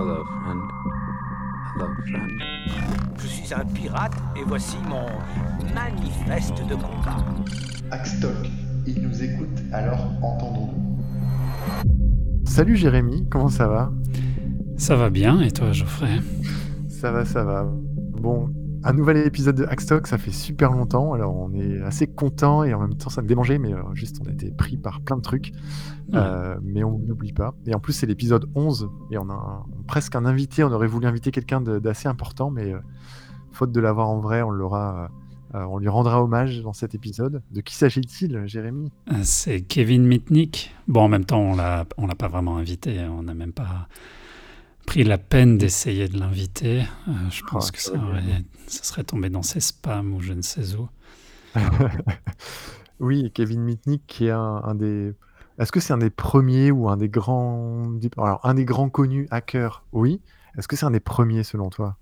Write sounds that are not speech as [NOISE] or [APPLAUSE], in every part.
Hello, friend. Hello, friend. Je suis un pirate et voici mon manifeste de combat. Axtoc, il nous écoute, alors entendons-nous. Salut Jérémy, comment ça va? Ça va bien, et toi Geoffrey? Ça va, ça va. Bon, un nouvel épisode de Hackstock, ça fait super longtemps, alors on est assez content et en même temps ça me démangeait, mais euh, juste on a été pris par plein de trucs, euh, mais on n'oublie pas. Et en plus c'est l'épisode 11 et on a un- presque un invité, on aurait voulu inviter quelqu'un d'assez important, mais euh, faute de l'avoir en vrai, on l'aura, on lui rendra hommage dans cet épisode. De qui s'agit-il, Jérémy? C'est Kevin Mitnick. Bon, en même temps, on l'a, on l'a pas vraiment invité. On n'a même pas pris la peine d'essayer de l'inviter. Euh, je pense Ah, que ça aurait- serait tombé dans ses spams ou je ne sais où. [LAUGHS] Oui, Kevin Mitnick qui est un, un des. Est-ce que c'est un des premiers ou un des grands. Alors, un des grands connus hackers, oui. Est-ce que c'est un des premiers selon toi?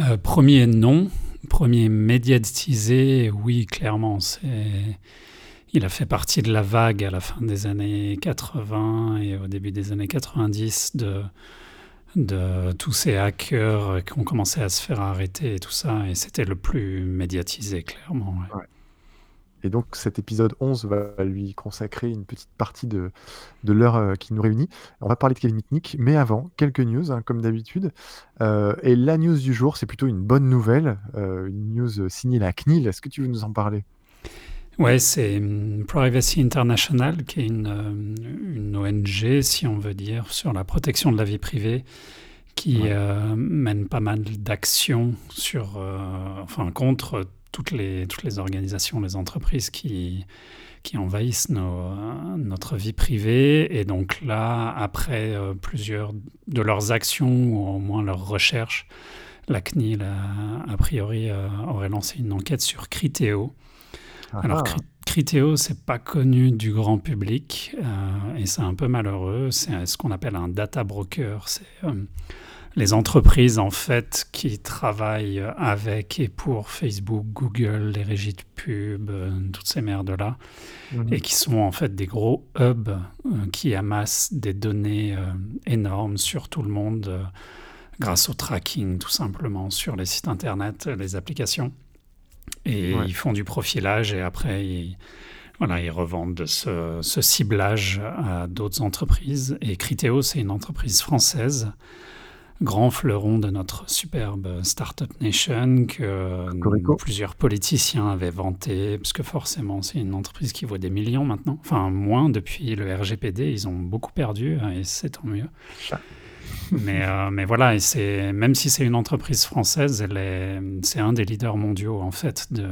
Euh, premier non, premier médiatisé, oui, clairement. C'est... Il a fait partie de la vague à la fin des années 80 et au début des années 90 de, de tous ces hackers qui ont commencé à se faire arrêter et tout ça. Et c'était le plus médiatisé, clairement. Et donc, cet épisode 11 va lui consacrer une petite partie de, de l'heure euh, qui nous réunit. On va parler de Kevin Mitnick, mais avant, quelques news, hein, comme d'habitude. Euh, et la news du jour, c'est plutôt une bonne nouvelle, euh, une news signée la CNIL. Est-ce que tu veux nous en parler? Ouais, c'est hum, Privacy International, qui est une, euh, une ONG, si on veut dire, sur la protection de la vie privée, qui Ouais. euh, mène pas mal d'actions sur, euh, enfin, contre toutes les, toutes les organisations, les entreprises qui, qui envahissent nos, notre vie privée. Et donc là, après euh, plusieurs de leurs actions, ou au moins leurs recherches, la CNIL, a, a priori, aurait lancé une enquête sur Criteo. Alors, Ah, Cri- Criteo, c'est pas connu du grand public euh, et c'est un peu malheureux. C'est ce qu'on appelle un data broker. C'est euh, les entreprises en fait qui travaillent avec et pour Facebook, Google, les régies de pub, euh, toutes ces merdes-là, mhm. et qui sont en fait des gros hubs qui amassent des données énormes sur tout le monde grâce au tracking tout simplement sur les sites internet, les applications. Et Ouais. ils font du profilage et après ils, voilà, ils revendent ce, ce ciblage à d'autres entreprises. Et Criteo, c'est une entreprise française, grand fleuron de notre superbe Startup Nation que plusieurs politiciens avaient vanté, parce que forcément c'est une entreprise qui vaut des millions maintenant, enfin moins depuis le RGPD, ils ont beaucoup perdu et c'est tant mieux. Ah. [LAUGHS] Mais, euh, mais voilà, même si c'est une entreprise française, c'est un des leaders mondiaux en fait de,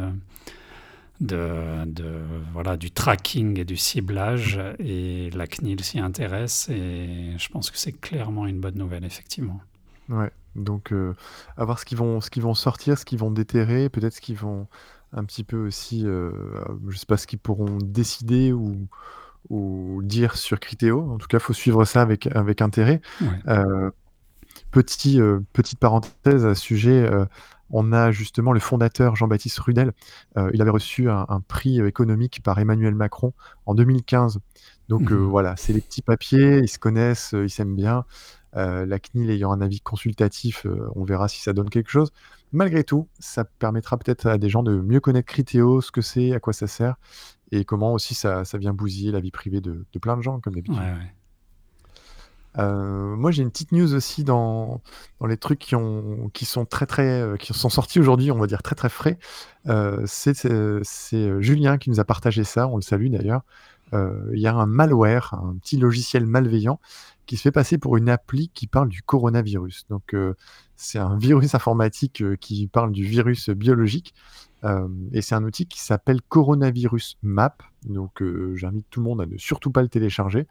du tracking et du ciblage. Et la CNIL s'y intéresse et je pense que c'est clairement une bonne nouvelle, effectivement. Ouais, donc euh, à voir ce qu'ils vont, ce qu'ils vont sortir, ce qu'ils vont déterrer, peut-être ce qu'ils vont un petit peu aussi, euh, je sais pas ce qu'ils pourront décider ou, ou dire sur Criteo. En tout cas, faut suivre ça avec, avec intérêt. Ouais. Euh, petit, euh, petite parenthèse à ce sujet, euh, on a justement le fondateur Jean-Baptiste Rudel. Il avait reçu un, un prix économique par Emmanuel Macron en 2015. Donc Mhm. voilà, c'est les petits papiers, ils se connaissent, ils s'aiment bien. La CNIL ayant un avis consultatif, on verra si ça donne quelque chose. Malgré tout, ça permettra peut-être à des gens de mieux connaître Criteo, ce que c'est, à quoi ça sert, et comment aussi ça, ça vient bousiller la vie privée de, de plein de gens, comme d'habitude. ouais. Euh, moi, j'ai une petite news aussi dans, dans les trucs qui, ont, qui sont très très euh, qui sont sortis aujourd'hui, on va dire très très frais. Euh, c'est Julien qui nous a partagé ça, on le salue d'ailleurs. Euh, Il y a un malware, un petit logiciel malveillant qui se fait passer pour une appli qui parle du coronavirus. Donc, euh, c'est un [LAUGHS] virus informatique euh, qui parle du virus biologique. Et c'est un outil qui s'appelle Coronavirus Map. Donc, j'invite tout le monde à ne surtout pas le télécharger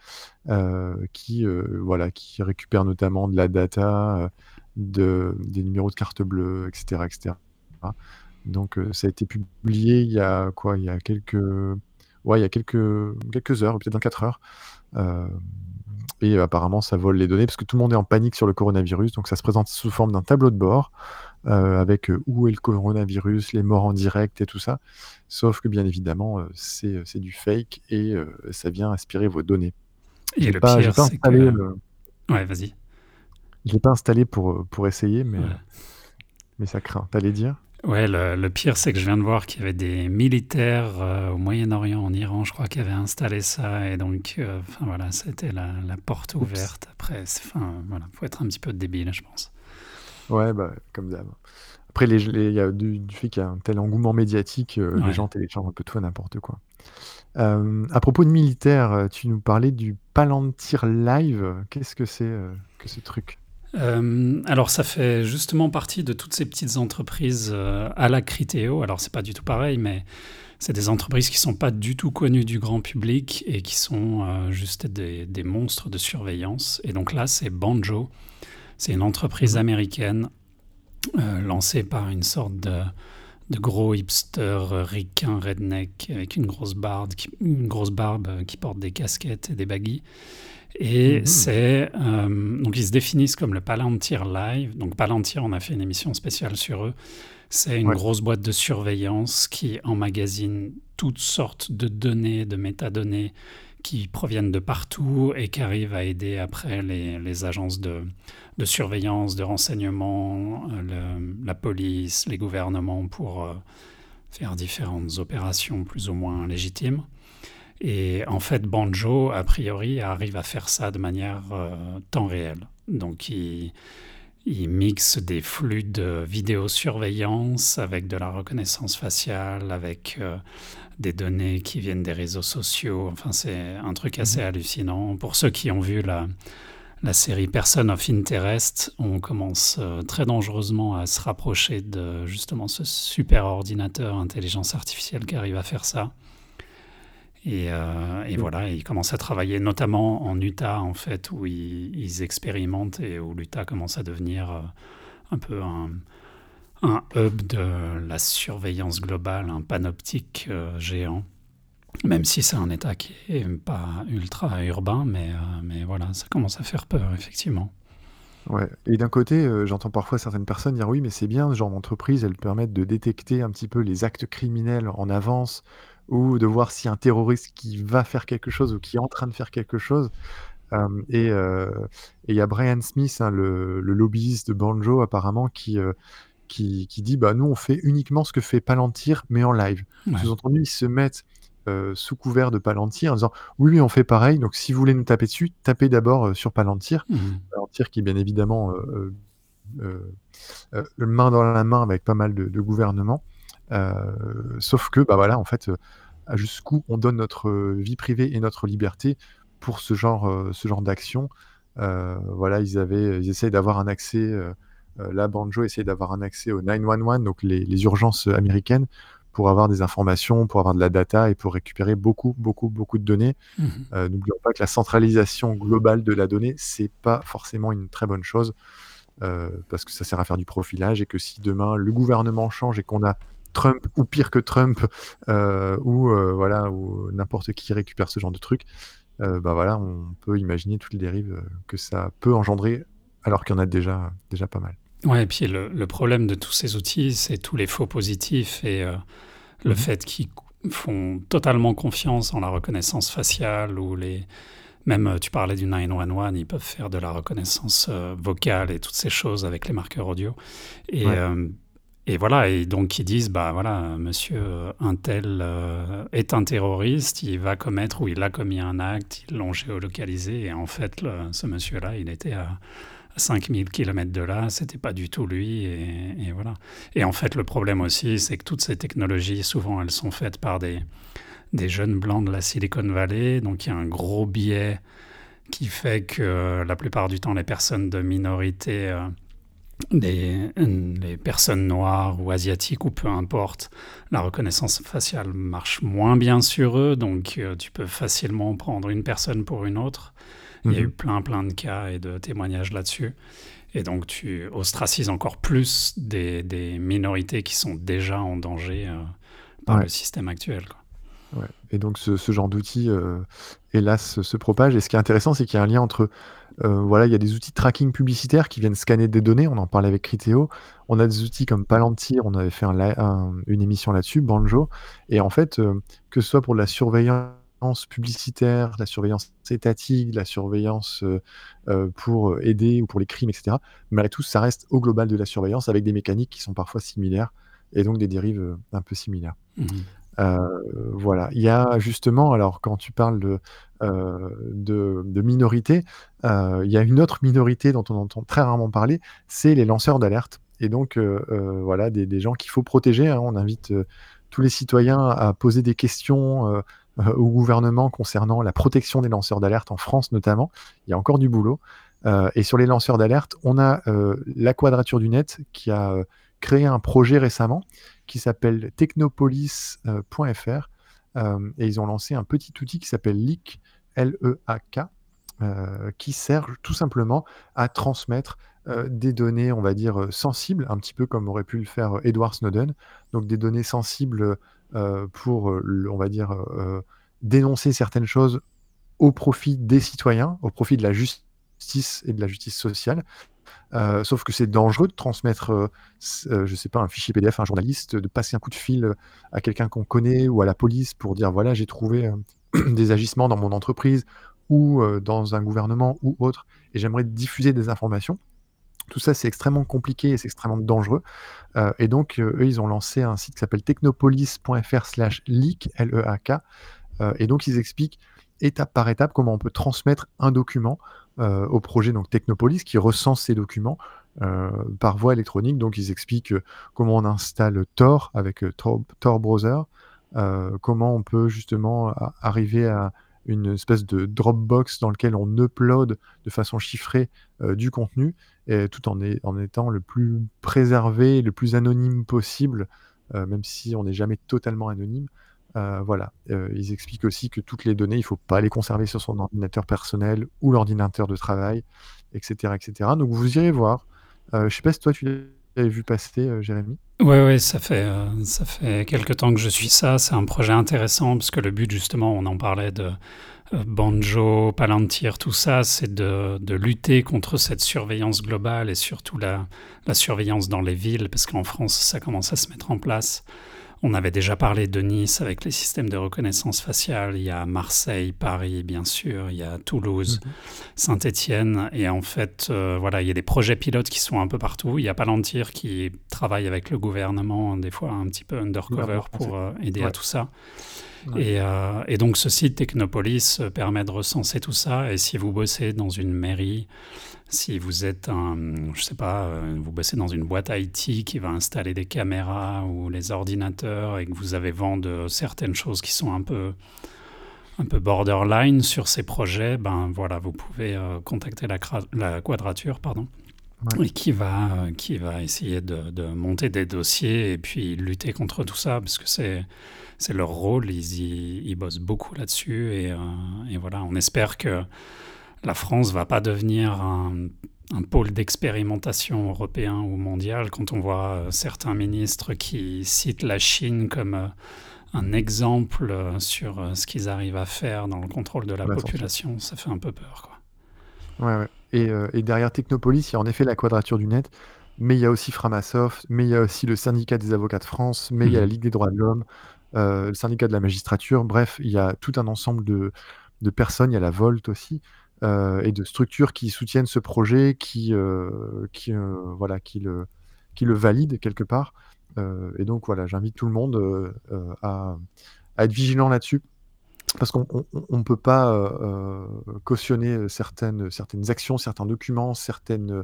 qui, voilà, qui récupère notamment de la data, de, des numéros de carte bleue, etc. etc. Donc ça a été publié il y a quoi? Il y a quelques, ouais, il y a quelques, quelques heures, peut-être 24 heures. Euh, et apparemment, ça vole les données parce que tout le monde est en panique sur le coronavirus. Donc ça se présente sous forme d'un tableau de bord euh, avec euh, où est le coronavirus, les morts en direct et tout ça. Sauf que bien évidemment, c'est c'est du fake et euh, ça vient aspirer vos données. Et J'ai le pas, pire, pas installé que... Ouais, vas-y. Je l'ai pas installé pour, pour essayer, mais, Ouais. mais ça craint. T'allais dire? Ouais, le, le pire, c'est que je viens de voir qu'il y avait des militaires euh, au Moyen-Orient, en Iran, je crois, qui avaient installé ça. Et donc, euh, enfin voilà, c'était la, la porte Oups. ouverte. Après, enfin voilà, faut être un petit peu débile, je pense. Ouais, bah, comme d'hab. Après, les, les- il y a du, du fait qu'il y a un tel engouement médiatique, euh, les gens téléchargent un peu tout et n'importe quoi. À propos de militaire, euh, tu nous parlais du Palantir Live. Qu'est-ce que c'est que ce truc? Euh, alors, ça fait justement partie de toutes ces petites entreprises euh, à la Criteo. Alors, c'est pas du tout pareil, mais c'est des entreprises qui sont pas du tout connues du grand public et qui sont euh, juste des, des monstres de surveillance. Et donc là, c'est Banjo. C'est une entreprise Mhm. américaine lancée par une sorte de, de gros hipster ricain redneck avec une grosse barbe, qui, une grosse barbe qui porte des casquettes et des baguilles. Et Mhm. c'est euh, donc ils se définissent comme le Palantir Live. Donc Palantir, on a fait une émission spéciale sur eux. C'est une Ouais. grosse boîte de surveillance qui emmagasine toutes sortes de données, de métadonnées qui proviennent de partout et qui arrivent à aider après les, les agences de, de surveillance, de renseignement, euh, le- la police, les gouvernements pour euh, faire différentes opérations plus ou moins légitimes. Et en fait, Banjo, a priori, arrive à faire ça de manière euh, temps réel. Donc, il, il mixe des flux de vidéosurveillance avec de la reconnaissance faciale, avec euh, des données qui viennent des réseaux sociaux. Enfin, c'est un truc assez hallucinant. Pour ceux qui ont vu la, la série Person of Interest, on commence euh, très dangereusement à se rapprocher de justement ce super ordinateur intelligence artificielle qui arrive à faire ça. Et, euh, et voilà, ils commencent à travailler notamment en Utah, en fait, où ils, expérimentent et où l'Utah commence à devenir euh, un peu un, hub de la surveillance globale, un panoptique euh, géant. Même si c'est un État qui est pas ultra urbain, mais, voilà, ça commence à faire peur, effectivement. Ouais. Et d'un côté, j'entends parfois certaines personnes dire oui, mais c'est bien, ce genre d'entreprise, elles permettent de détecter un petit peu les actes criminels en avance ou de voir si un terroriste qui va faire quelque chose ou qui est en train de faire quelque chose. Euh, et et il y a Brian Smith, hein, le, le lobbyiste de Banjo, apparemment, qui, euh, qui, qui dit bah, nous, on fait uniquement ce que fait Palantir, mais en live. Ouais. Sous-entendu, ils se mettent euh, sous couvert de Palantir en disant oui, oui, on fait pareil, donc si vous voulez nous taper dessus, tapez d'abord sur Palantir. Mhm. Palantir qui, bien évidemment, main dans la main avec pas mal de, de gouvernements. Euh, sauf que, bah voilà, en fait, euh, à jusqu'où on donne notre euh, vie privée et notre liberté pour ce genre, ce genre d'action. Voilà, ils avaient, ils essayent d'avoir un accès. là, Banjo essaye d'avoir un accès au 911, donc les, les urgences américaines, pour avoir des informations, pour avoir de la data et pour récupérer beaucoup, beaucoup, beaucoup de données. Mhm. Euh, N'oublions pas que la centralisation globale de la donnée, c'est pas forcément une très bonne chose euh, parce que ça sert à faire du profilage et que si demain le gouvernement change et qu'on a Trump ou pire que Trump euh, ou euh, voilà ou n'importe qui récupère ce genre de truc, euh, bah voilà, on peut imaginer toutes les dérives euh, que ça peut engendrer alors qu'il y en a déjà déjà pas mal. Ouais, et puis le, le problème de tous ces outils, c'est tous les faux positifs et le Mhm. fait qu'ils font totalement confiance en la reconnaissance faciale ou les... Même, tu parlais du 911, ils peuvent faire de la reconnaissance vocale et toutes ces choses avec les marqueurs audio. Et, Ouais. Et voilà, et donc ils disent, bah voilà, monsieur euh, un tel euh, est un terroriste, il va commettre ou il a commis un acte, ils l'ont géolocalisé, et en fait, ce monsieur-là, il était à, à 5000 km de là, c'était pas du tout lui, et, voilà. Et en fait, le problème aussi, c'est que toutes ces technologies, souvent, elles sont faites par des, des jeunes blancs de la Silicon Valley, donc il y a un gros biais qui fait que euh, la plupart du temps, les personnes de minorité, des, les personnes noires ou asiatiques ou peu importe, la reconnaissance faciale marche moins bien sur eux, donc euh, tu peux facilement prendre une personne pour une autre. Il y a Mhm. eu plein plein de cas et de témoignages là-dessus. Et donc tu ostracises encore plus des, des minorités qui sont déjà en danger euh, par Ouais. le système actuel. quoi. Ouais. Et donc ce, ce genre d'outils, euh, hélas, se, se propage. Et ce qui est intéressant, c'est qu'il y a un lien entre, euh, voilà, il y a des outils de tracking publicitaire qui viennent scanner des données. On en parlait avec Criteo. On a des outils comme Palantir. On avait fait une émission là-dessus, Banjo. Et en fait, euh, que ce soit pour la surveillance publicitaire, la surveillance étatique, la surveillance, pour, aider ou pour les crimes et cetera. Malgré tout, ça reste au global de la surveillance avec des mécaniques qui sont parfois similaires et donc des dérives, un peu similaires. Mmh voilà. Il y a justement alors quand tu parles de, de de minorité, il y a une autre minorité dont on entend très rarement parler, c'est les lanceurs d'alerte et donc voilà des gens qu'il faut protéger, hein. On invite, tous les citoyens à poser des questions, au gouvernement concernant la protection des lanceurs d'alerte en France notamment. Il y a encore du boulot, et sur les lanceurs d'alerte, on a, la Quadrature du Net qui a, créé un projet récemment qui s'appelle technopolis.fr et ils ont lancé un petit outil qui s'appelle Leak, L-E-A-K, qui sert tout simplement à transmettre des données, on va dire, sensibles, un petit peu comme aurait pu le faire Edward Snowden. Donc des données sensibles pour, on va dire, dénoncer certaines choses au profit des citoyens, au profit de la justice et de la justice sociale. Euh, sauf que c'est dangereux de transmettre, euh, euh, je sais pas, un fichier PDF à un journaliste, de passer un coup de fil à quelqu'un qu'on connaît ou à la police pour dire voilà, j'ai trouvé [CLEARS THROAT] des agissements dans mon entreprise ou dans un gouvernement ou autre, et j'aimerais diffuser des informations. Tout ça, c'est extrêmement compliqué et c'est extrêmement dangereux. et donc, eux, ils ont lancé un site qui s'appelle technopolis.fr/leak, L-E-A-K. et donc, ils expliquent étape par étape comment on peut transmettre un document euh, au projet donc Technopolis qui recense ces documents euh, par voie électronique. Donc ils expliquent euh, comment on installe Tor avec Tor, Browser, comment on peut justement arriver à une espèce de Dropbox dans lequel on upload de façon chiffrée du contenu, tout en, étant le plus préservé, le plus anonyme possible, même si on n'est jamais totalement anonyme. Euh, voilà, euh, ils expliquent aussi que toutes les données, il ne faut pas les conserver sur son ordinateur personnel ou l'ordinateur de travail, etc., etc. Donc vous irez voir. Euh, je ne sais pas si toi tu l'avais vu passer, Jérémy. Oui, oui, ça fait, ça fait quelques temps que je suis ça. C'est un projet intéressant parce que le but, justement, on en parlait de Banjo, Palantir, tout ça, c'est de, de, lutter contre cette surveillance globale et surtout la, la surveillance dans les villes parce qu'en France, ça commence à se mettre en place. On avait déjà parlé de Nice avec les systèmes de reconnaissance faciale. Il y a Marseille, Paris, bien sûr. Il y a Toulouse, mhm. Saint-Étienne. Et en fait, euh, voilà, il y a des projets pilotes qui sont un peu partout. Il y a Palantir qui travaille avec le gouvernement, des fois un petit peu undercover pour euh, aider à tout ça. Et, euh, et, donc, ce site Technopolis permet de recenser tout ça. Et si vous bossez dans une mairie, si vous êtes un, je sais pas, euh, vous bossez dans une boîte IT qui va installer des caméras ou les ordinateurs et que vous avez vent de certaines choses qui sont un peu, un peu borderline sur ces projets, ben voilà, vous pouvez euh, contacter la, la, quadrature, pardon. Et qui va, euh, qui va essayer de, de, monter des dossiers et puis lutter contre tout ça, parce que c'est, c'est leur rôle, ils, ils, bossent beaucoup là-dessus. Et, et, voilà, on espère que la France va pas devenir un, pôle d'expérimentation européen ou mondial quand on voit euh, certains ministres qui citent la Chine comme euh, un exemple euh, sur ce qu'ils arrivent à faire dans le contrôle de la population. Ça fait un peu peur. Quoi. Ouais, Et, derrière Technopolis, il y a en effet la quadrature du net, mais il y a aussi Framasoft, mais il y a aussi le syndicat des avocats de France, mais il y a la mmh. Ligue des droits de l'homme, le syndicat de la magistrature. Bref, il y a tout un ensemble de, de personnes. Il y a la Volt aussi. Euh, et de structures qui soutiennent ce projet, qui, euh, qui, euh, voilà, qui, le, qui le valident quelque part. et donc voilà, j'invite tout le monde à, être vigilant là-dessus. Parce qu'on ne peut pas cautionner certaines, certaines actions, certains documents, certaines,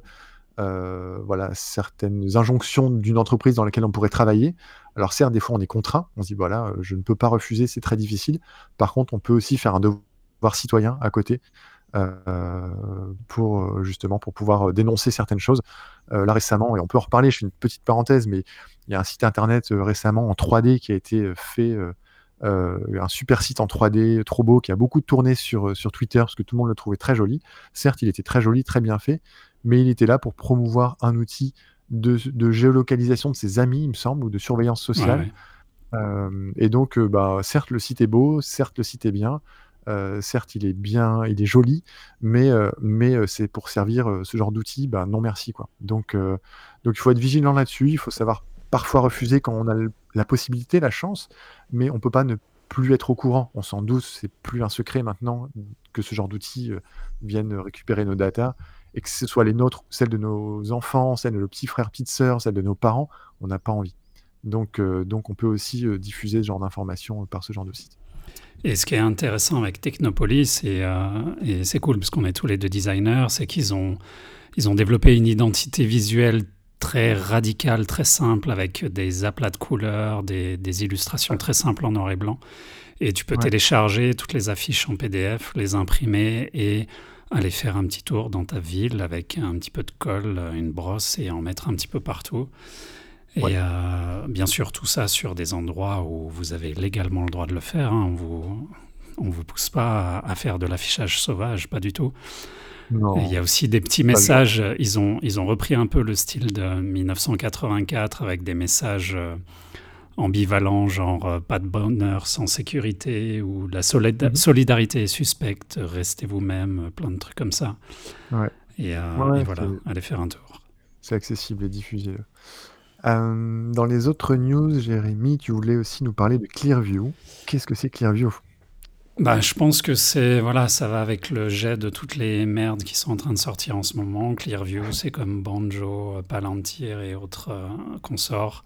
voilà, certaines injonctions d'une entreprise dans laquelle on pourrait travailler. Alors certes, des fois on est contraint, on se dit voilà, je ne peux pas refuser, c'est très difficile. Par contre, on peut aussi faire un devoir citoyen à côté pour euh, justement pour pouvoir euh, dénoncer certaines choses. là récemment, et on peut en reparler, je fais une petite parenthèse, mais il y a un site internet récemment en 3D qui a été fait. un super site en 3D trop beau qui a beaucoup tourné sur, sur Twitter parce que tout le monde le trouvait très joli. Certes, il était très joli, très bien fait, mais il était là pour promouvoir un outil de, de géolocalisation de ses amis, il me semble, ou de surveillance sociale. et donc, bah, certes, le site est beau, certes, le site est bien, euh, certes, il est bien, il est joli, mais, euh, mais euh, c'est pour servir ce genre d'outil, bah, non merci quoi. Donc, donc il faut être vigilant là-dessus. Il faut savoir parfois refuser quand on a la possibilité, la chance, mais on peut pas ne plus être au courant. On s'en doute, c'est plus un secret maintenant que ce genre d'outils viennent récupérer nos datas et que ce soit les nôtres, celles de nos enfants, celles de nos petits frères, petites sœurs, celles de nos parents, on n'a pas envie. Donc, donc on peut aussi diffuser ce genre d'informations par ce genre de site. Et ce qui est intéressant avec Technopolis, et, et c'est cool parce qu'on est tous les deux designers, c'est qu'ils ont, ils ont développé une identité visuelle très radicale, très simple, avec des aplats de couleurs, des, des illustrations très simples en noir et blanc. Et tu peux télécharger toutes les affiches en PDF, les imprimer et aller faire un petit tour dans ta ville avec un petit peu de colle, une brosse et en mettre un petit peu partout. Et euh, bien sûr, tout ça sur des endroits où vous avez légalement le droit de le faire. Hein. On vous, on vous pousse pas à, faire de l'affichage sauvage, pas du tout. Il y a aussi des petits messages. Ils ont, ils ont repris un peu le style de 1984 avec des messages euh, ambivalent, genre euh, pas de bonheur sans sécurité ou la mhm. solidarité est suspecte, restez vous-même, plein de trucs comme ça. Ouais. Et, euh, voilà, allez faire un tour. C'est accessible et diffusé. Euh, dans les autres news, Jérémy, tu voulais aussi nous parler de Clearview. Qu'est-ce que c'est Clearview? Bah, je pense que c'est voilà, ça va avec le jet de toutes les merdes qui sont en train de sortir en ce moment. Clearview, c'est comme Banjo, Palantir et autres consorts.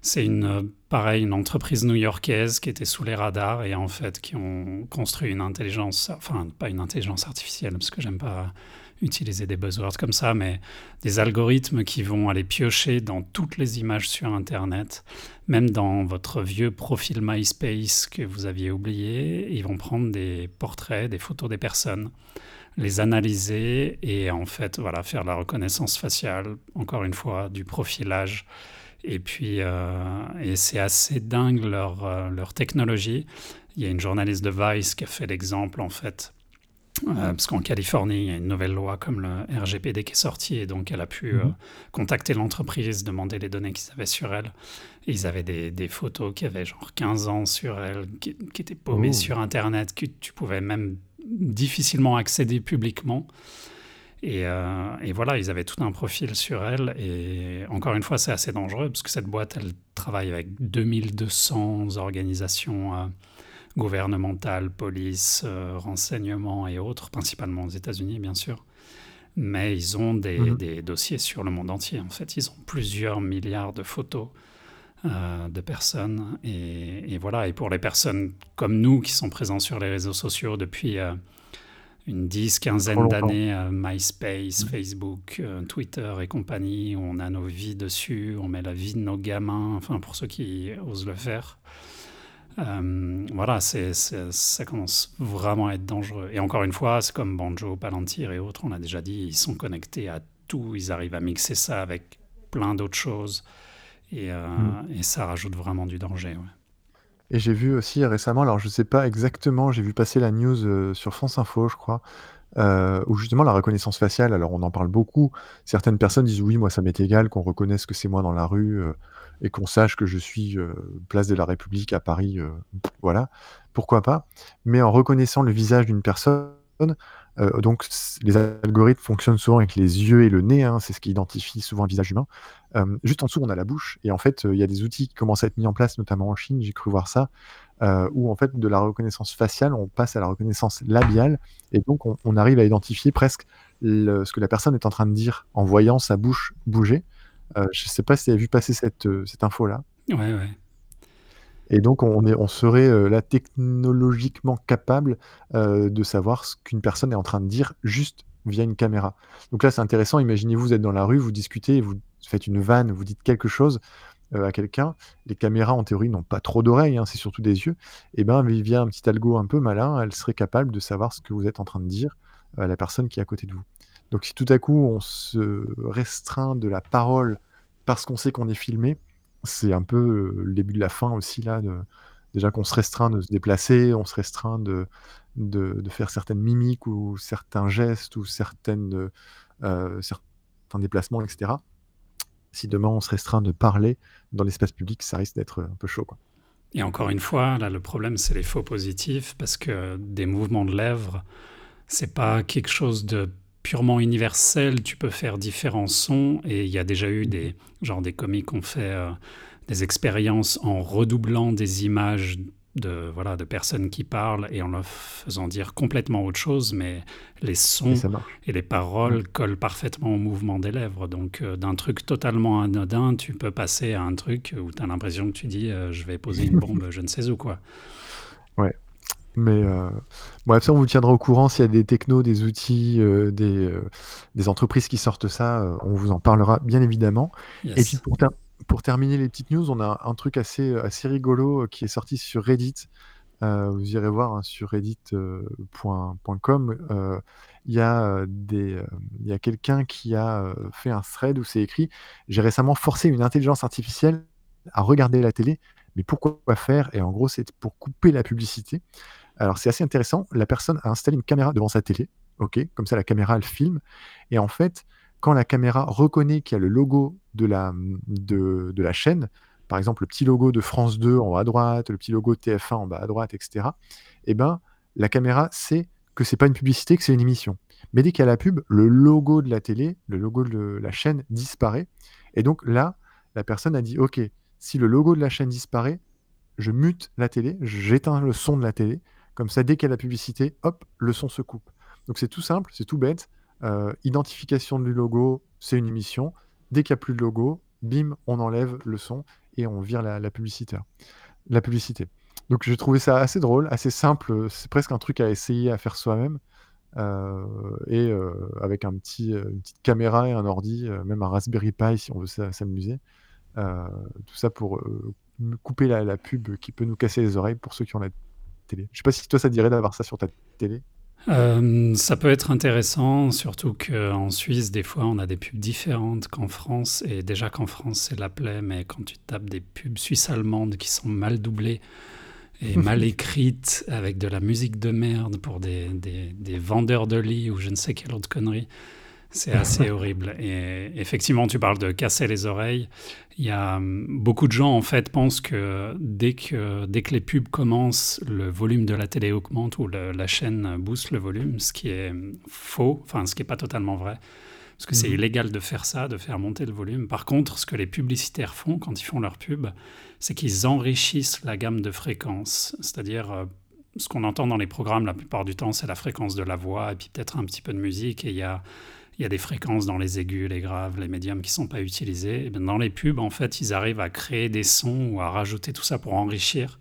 C'est une, euh, pareil, une entreprise new-yorkaise qui était sous les radars et en fait qui ont construit une intelligence, enfin pas une intelligence artificielle parce que j'aime pas utiliser des buzzwords comme ça, mais des algorithmes qui vont aller piocher dans toutes les images sur Internet, même dans votre vieux profil MySpace que vous aviez oublié, ils vont prendre des portraits, des photos des personnes, les analyser et en fait voilà faire la reconnaissance faciale, encore une fois, du profilage et puis, euh, et c'est assez dingue leur, euh, leur technologie. Il y a une journaliste de Vice qui a fait l'exemple, en fait, parce qu'en Californie, il y a une nouvelle loi comme le RGPD qui est sortie, et donc elle a pu mhm. contacter l'entreprise, demander les données qu'ils avaient sur elle. Et ils avaient des, des, photos qui avaient genre 15 ans sur elle, qui, étaient paumées oh. sur Internet, que tu pouvais même difficilement accéder publiquement. Euh, et, voilà, ils avaient tout un profil sur elle. Et encore une fois, c'est assez dangereux parce que cette boîte, elle travaille avec 2200 organisations euh, gouvernementales, police, euh, renseignements et autres, principalement aux États-Unis, bien sûr. Mais ils ont des, mhm. des, dossiers sur le monde entier. En fait, ils ont plusieurs milliards de photos de personnes. Et, et, voilà, et pour les personnes comme nous qui sont présents sur les réseaux sociaux depuis une dix, quinzaine d'années, euh, MySpace, Facebook, euh, Twitter et compagnie, où on a nos vies dessus, on met la vie de nos gamins, enfin pour ceux qui osent le faire. Euh, voilà, c'est, ça commence vraiment à être dangereux. Et encore une fois, c'est comme Banjo, Palantir et autres, on a déjà dit, ils sont connectés à tout, ils arrivent à mixer ça avec plein d'autres choses. Et, mm. et ça rajoute vraiment du danger. Ouais. Et j'ai vu aussi récemment, alors je sais pas exactement, j'ai vu passer la news euh, sur France Info, je crois, euh, où justement la reconnaissance faciale, alors on en parle beaucoup. Certaines personnes disent oui, moi ça m'est égal qu'on reconnaisse que c'est moi dans la rue euh, et qu'on sache que je suis place de la République à Paris, voilà, pourquoi pas. Mais en reconnaissant le visage d'une personne, euh, donc, les algorithmes fonctionnent souvent avec les yeux et le nez, hein, c'est ce qui identifie souvent un visage humain. Euh, juste en dessous, on a la bouche, et en fait, euh, il y a des outils qui commencent à être mis en place, notamment en Chine, j'ai cru voir ça, où en fait, de la reconnaissance faciale, on passe à la reconnaissance labiale, et donc on, arrive à identifier presque ce que la personne est en train de dire en voyant sa bouche bouger. Je ne sais pas si tu as vu passer cette, cette info-là. Ouais, ouais. Et donc, on, est, on serait euh, là technologiquement capable euh, de savoir ce qu'une personne est en train de dire juste via une caméra. Donc là, c'est intéressant. Imaginez-vous, vous êtes dans la rue, vous discutez, vous faites une vanne, vous dites quelque chose euh, à quelqu'un. Les caméras, en théorie, n'ont pas trop d'oreilles, hein, c'est surtout des yeux. Et bien, via un petit algo un peu malin, elle serait capable de savoir ce que vous êtes en train de dire à la personne qui est à côté de vous. Donc, si tout à coup, on se restreint de la parole parce qu'on sait qu'on est filmé, c'est un peu le début de la fin aussi là, déjà qu'on se restreint de se déplacer, on se restreint de, de, faire certaines mimiques ou certains gestes ou certaines, certains déplacements, etc. Si demain on se restreint de parler dans l'espace public, ça risque d'être un peu chaud. Quoi. Et encore une fois, là, le problème, c'est les faux positifs, parce que des mouvements de lèvres, c'est pas quelque chose de purement universel, tu peux faire différents sons. Et il y a déjà eu des genre des comiques qui ont fait euh, des expériences en redoublant des images de, voilà, de personnes qui parlent et en leur faisant dire complètement autre chose, mais les sons Et les paroles collent parfaitement au mouvement des lèvres. Donc, euh, d'un truc totalement anodin, tu peux passer à un truc où tu as l'impression que tu dis euh, je vais poser une bombe, je ne sais où, quoi. Mais euh, bref, ça, on vous tiendra au courant s'il y a des technos, des outils, euh, des, euh, des entreprises qui sortent ça, euh, on vous en parlera bien évidemment. Et Yes. puis pour, ter- pour terminer les petites news, on a un truc assez, assez rigolo euh, qui est sorti sur Reddit. Euh, vous irez voir hein, sur reddit.com. euh, Il y a, euh, des, euh, il y a quelqu'un qui a euh, fait un thread où c'est écrit J'ai récemment forcé une intelligence artificielle à regarder la télé, mais pourquoi faire? Et en gros, c'est pour couper la publicité. Alors c'est assez intéressant. La personne a installé une caméra devant sa télé. Ok, comme ça la caméra elle filme. Et en fait, quand la caméra reconnaît qu'il y a le logo de la, chaîne, par exemple le petit logo de France 2 en haut à droite, le petit logo de TF1 en bas à droite, etc., eh ben, la caméra sait que c'est pas une publicité, que c'est une émission. Mais dès qu'il y a la pub, le logo de la télé, le logo de la chaîne disparaît. Et donc là, la personne a dit, OK, si le logo de la chaîne disparaît, je mute la télé, j'éteins le son de la télé. Comme ça, dès qu'il y a la publicité, hop, le son se coupe. Donc c'est tout simple, c'est tout bête. Euh, identification du logo, c'est une émission. Dès qu'il n'y a plus de logo, bim, on enlève le son et on vire la, publicité. La publicité. Donc j'ai trouvé ça assez drôle, assez simple. C'est presque un truc à essayer à faire soi-même. Euh, et euh, avec un petit, une petite caméra et un ordi, même un Raspberry Pi si on veut s'a- s'amuser. Tout ça pour couper la, la pub qui peut nous casser les oreilles pour ceux qui ont la télé. Je sais pas si toi ça te dirait d'avoir ça sur ta télé. Euh, ça peut être intéressant, surtout qu'en Suisse, des fois, on a des pubs différentes qu'en France. Et déjà qu'en France, c'est la plaie, mais quand tu tapes des pubs suisses-allemandes qui sont mal doublées et [LAUGHS] mal écrites, avec de la musique de merde pour des, des, des vendeurs de lits ou je ne sais quelle autre connerie, c'est assez horrible. Et effectivement, tu parles de casser les oreilles. Il y a hum, beaucoup de gens en fait pensent que dès que dès que les pubs commencent, le volume de la télé augmente ou le- la chaîne booste le volume, ce qui est hum, faux, enfin ce qui est pas totalement vrai. Parce que c'est Mhm. illégal de faire ça, de faire monter le volume. Par contre, ce que les publicitaires font quand ils font leur pub, c'est qu'ils enrichissent la gamme de fréquences. C'est-à-dire, euh, ce qu'on entend dans les programmes la plupart du temps, c'est la fréquence de la voix et puis peut-être un petit peu de musique. Et il y a, il y a des fréquences dans les aigus, les graves, les médiums qui ne sont pas utilisés. Et bien, dans les pubs, en fait, ils arrivent à créer des sons ou à rajouter tout ça pour enrichir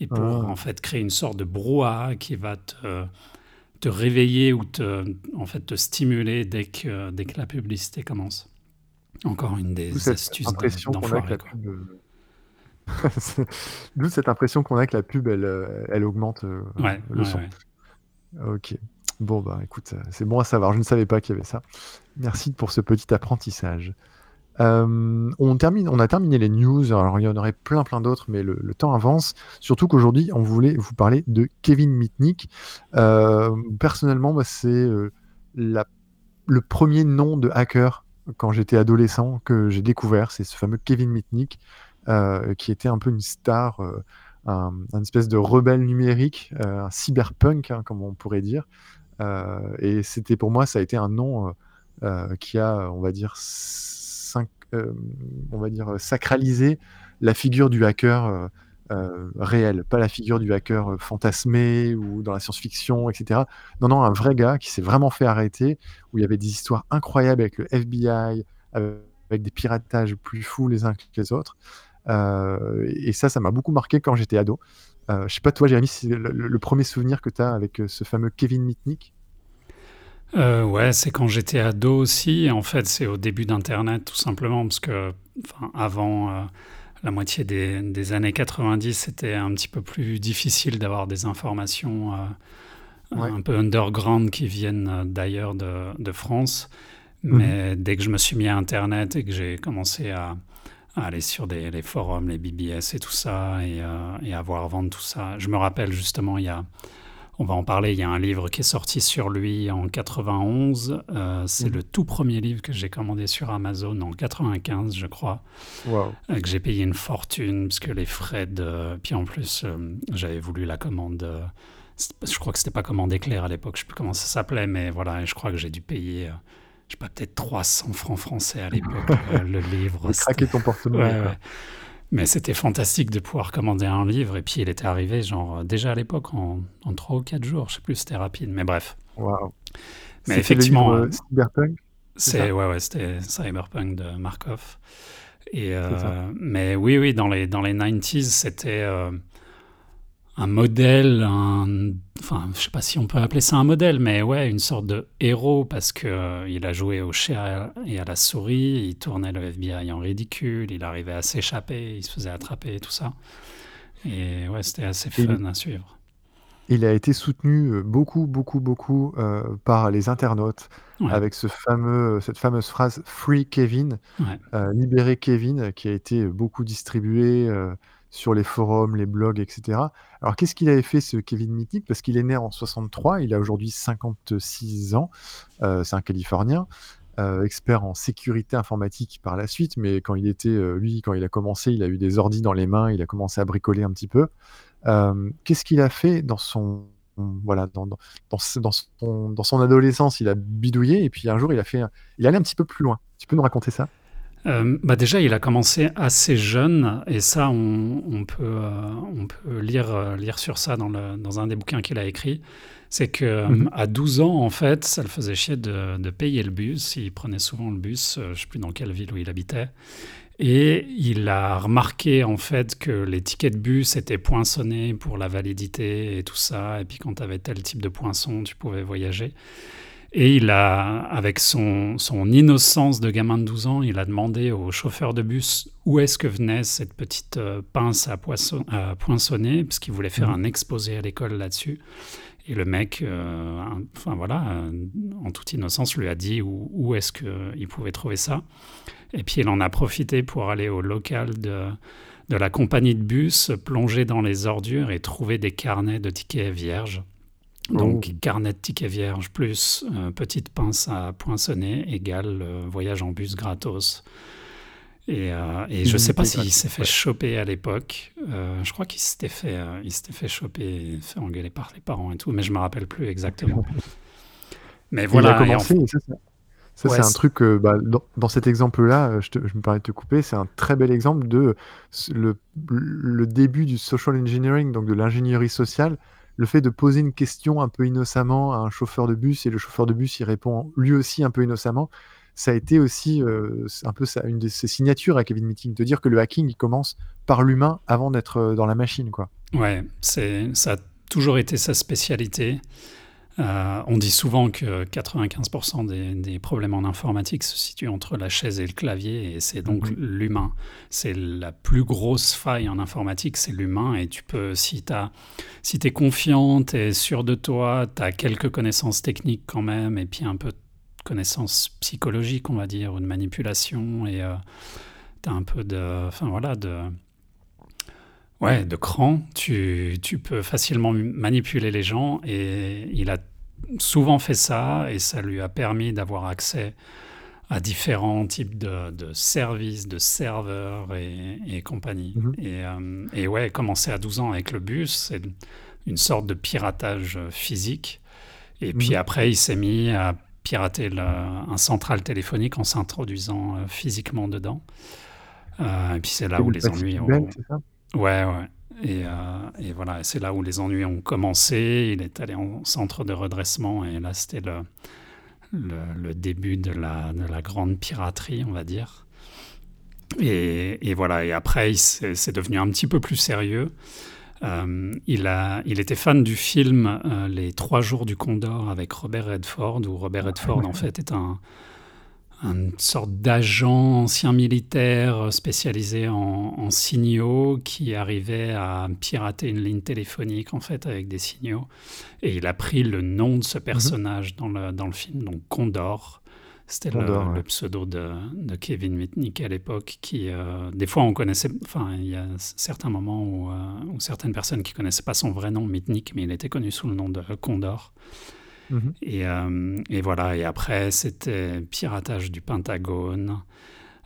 et pour Ah. en fait créer une sorte de brouhaha qui va te, te réveiller ou te, en fait, te stimuler dès que, dès que la publicité commence. Encore une des cette astuces d'enfoiré. la quoi. pub. euh, [LAUGHS] D'où cette impression qu'on a que la pub, elle, euh, elle augmente euh, Ouais, le ouais, son. ouais. Ok. Bon, bah écoute, euh, c'est bon à savoir. Je ne savais pas qu'il y avait ça. Merci pour ce petit apprentissage. Euh, on, termine, on a terminé les news. Alors, il y en aurait plein, plein d'autres, mais le, temps avance. Surtout qu'aujourd'hui, on voulait vous parler de Kevin Mitnick. Euh, personnellement, c'est le premier nom de hacker quand j'étais adolescent que j'ai découvert. C'est ce fameux Kevin Mitnick, qui était un peu une star, un, un espèce de rebelle numérique, un cyberpunk, hein, comme on pourrait dire. Euh, et c'était pour moi, ça a été un nom euh, euh, qui a, on va dire, on va dire, sacralisé la figure du hacker réel, pas la figure du hacker fantasmé ou dans la science-fiction, etc. Non, non, un vrai gars qui s'est vraiment fait arrêter, où il y avait des histoires incroyables avec le FBI, avec, des piratages plus fous les uns que les autres. Et ça, ça m'a beaucoup marqué quand j'étais ado. Euh, je sais pas, toi, Jérémy, c'est le, le- premier souvenir que tu as avec euh, ce fameux Kevin Mitnick? Euh, ouais, c'est quand j'étais ado aussi. En fait, c'est au début d'Internet, tout simplement, parce que enfin, avant euh, la moitié des, des années 90, c'était un petit peu plus difficile d'avoir des informations euh, Ouais. un peu underground qui viennent d'ailleurs de, de France. Mhm. Mais dès que je me suis mis à Internet et que j'ai commencé à aller sur des, les forums, les BBS et tout ça, et, euh, et à voir vendre tout ça, je me rappelle justement, il y a on va en parler. Il y a un livre qui est sorti sur lui en 91. Euh, c'est Mhm. le tout premier livre que j'ai commandé sur Amazon en 95, je crois, euh, que j'ai payé une fortune parce que les frais de. Puis en plus, j'avais voulu la commande. Je crois que c'était pas commande éclair à l'époque. Je sais plus comment ça s'appelait, mais voilà. Je crois que j'ai dû payer. Sais pas, peut-être 300 francs français à l'époque, [LAUGHS] euh, le livre. C'était- ton porte-monnaie. Ouais. Mais c'était fantastique de pouvoir commander un livre. Et puis, il était arrivé, genre, euh, déjà à l'époque, en, en 3 ou 4 jours. Je sais plus, c'était rapide. Mais bref. Waouh. Mais effectivement, le livre euh, Cyberpunk, c'est ouais, ouais, c'était Cyberpunk de Markov. Et, euh, mais oui, oui, dans les, dans les 90s, c'était euh, un modèle, un, enfin, je sais pas si on peut appeler ça un modèle, mais ouais, une sorte de héros parce que euh, il a joué au chat et à la souris, il tournait le FBI en ridicule, il arrivait à s'échapper, il se faisait attraper et tout ça. Et ouais, c'était assez il, fun à suivre. il a été soutenu euh, beaucoup, beaucoup, beaucoup euh, par les internautes Ouais, avec ce fameux, cette fameuse phrase Free Kevin, ouais. euh, libérer Kevin, qui a été beaucoup distribué euh, sur les forums, les blogs, etc. Alors, qu'est-ce qu'il avait fait, ce Kevin Mitnick? Parce qu'il est né en 63, il a aujourd'hui 56 ans, euh, c'est un Californien, euh, expert en sécurité informatique par la suite, mais quand il était, euh, lui, quand il a commencé, il a eu des ordis dans les mains, il a commencé à bricoler un petit peu. Qu'est-ce qu'il a fait dans son voilà dans, dans, dans, son, dans son adolescence? Il a bidouillé et puis un jour il a fait il allé un petit peu plus loin tu peux nous raconter ça? Euh, bah déjà, il a commencé assez jeune, et ça, on, on peut, euh, on peut lire, euh, lire sur ça dans, le, dans un des bouquins qu'il a écrit. C'est que Mhm. à 12 ans, en fait, ça le faisait chier de, de payer le bus. Il prenait souvent le bus, je sais plus dans quelle ville où il habitait. Et il a remarqué en fait que les tickets de bus étaient poinçonnés pour la validité et tout ça. Et puis quand tu avais tel type de poinçon, tu pouvais voyager. Et il a, avec son, son innocence de gamin de 12 ans, il a demandé au chauffeur de bus où est-ce que venait cette petite euh, pince à, poisson- à poinçonner, parce qu'il voulait faire Mhm. un exposé à l'école là-dessus. Et le mec, euh, enfin voilà, euh, en toute innocence, lui a dit où, où est-ce qu'il pouvait trouver ça. Et puis il en a profité pour aller au local de, de la compagnie de bus, plonger dans les ordures et trouver des carnets de tickets vierges. Donc, Oh. carnet de tickets vierges plus euh, petite pince à poinçonner égale euh, voyage en bus gratos. Et, euh, et je sais pas s'il s'est fait ouais. choper à l'époque. Je crois qu'il s'était fait, il s'était fait choper, fait engueuler par les parents et tout, mais je me rappelle plus exactement. [LAUGHS] Mais il a voilà. en- et ça, c'est- ça, Ouais, c'est un truc bah, dans, dans cet exemple là euh, je, me permets de te couper c'est un très bel exemple de le début du social engineering donc de l'ingénierie sociale le fait de poser une question un peu innocemment à un chauffeur de bus et le chauffeur de bus il répond lui aussi un peu innocemment ça a été aussi euh, un peu une de ses signatures à Kevin Meeting de dire que le hacking il commence par l'humain avant d'être euh, dans la machine quoi Ouais, c'est, ça a toujours été sa spécialité. Euh, on dit souvent que 95% des, des problèmes en informatique se situent entre la chaise et le clavier, et c'est donc Mhm. l'humain. C'est la plus grosse faille en informatique, c'est l'humain, et tu peux, si tu si es confiant, tu es sûr de toi, tu as quelques connaissances techniques quand même, et puis un peu de connaissances psychologiques, on va dire, ou de manipulation, et tu as un peu de... Enfin voilà, de Ouais, de cran, tu, tu peux facilement manipuler les gens et il a souvent fait ça et ça lui a permis d'avoir accès à différents types de, de services, de serveurs et, et compagnie. Mhm. Et, euh, et ouais, commencer à 12 ans avec le bus, c'est une sorte de piratage physique. Et puis Mhm. après, il s'est mis à pirater le- un central téléphonique en s'introduisant euh, physiquement dedans. Euh, et puis c'est là où les ennuis ont... Ouais, ouais. Et, euh, et voilà, c'est là où les ennuis ont commencé. Il est allé en centre de redressement et là, c'était le, le, le début de la, de la grande piraterie, on va dire. Et, et voilà, et après, c'est devenu un petit peu plus sérieux. Euh, il, a, il était fan du film euh, Les Trois Jours du Condor avec Robert Redford, où Robert Redford, en fait, est un, une sorte d'agent ancien militaire spécialisé en, en signaux qui arrivait à pirater une ligne téléphonique en fait avec des signaux. Et il a pris le nom de ce personnage dans, le, dans le film, donc Condor. C'était le, Condor, ouais. le pseudo de, de Kevin Mitnick à l'époque, qui euh, des fois on connaissait, enfin il y a certains moments où, euh, où certaines personnes qui connaissaient pas son vrai nom Mitnick, mais il était connu sous le nom de Condor. Mhm. Et, euh, et voilà, et après, c'était piratage du Pentagone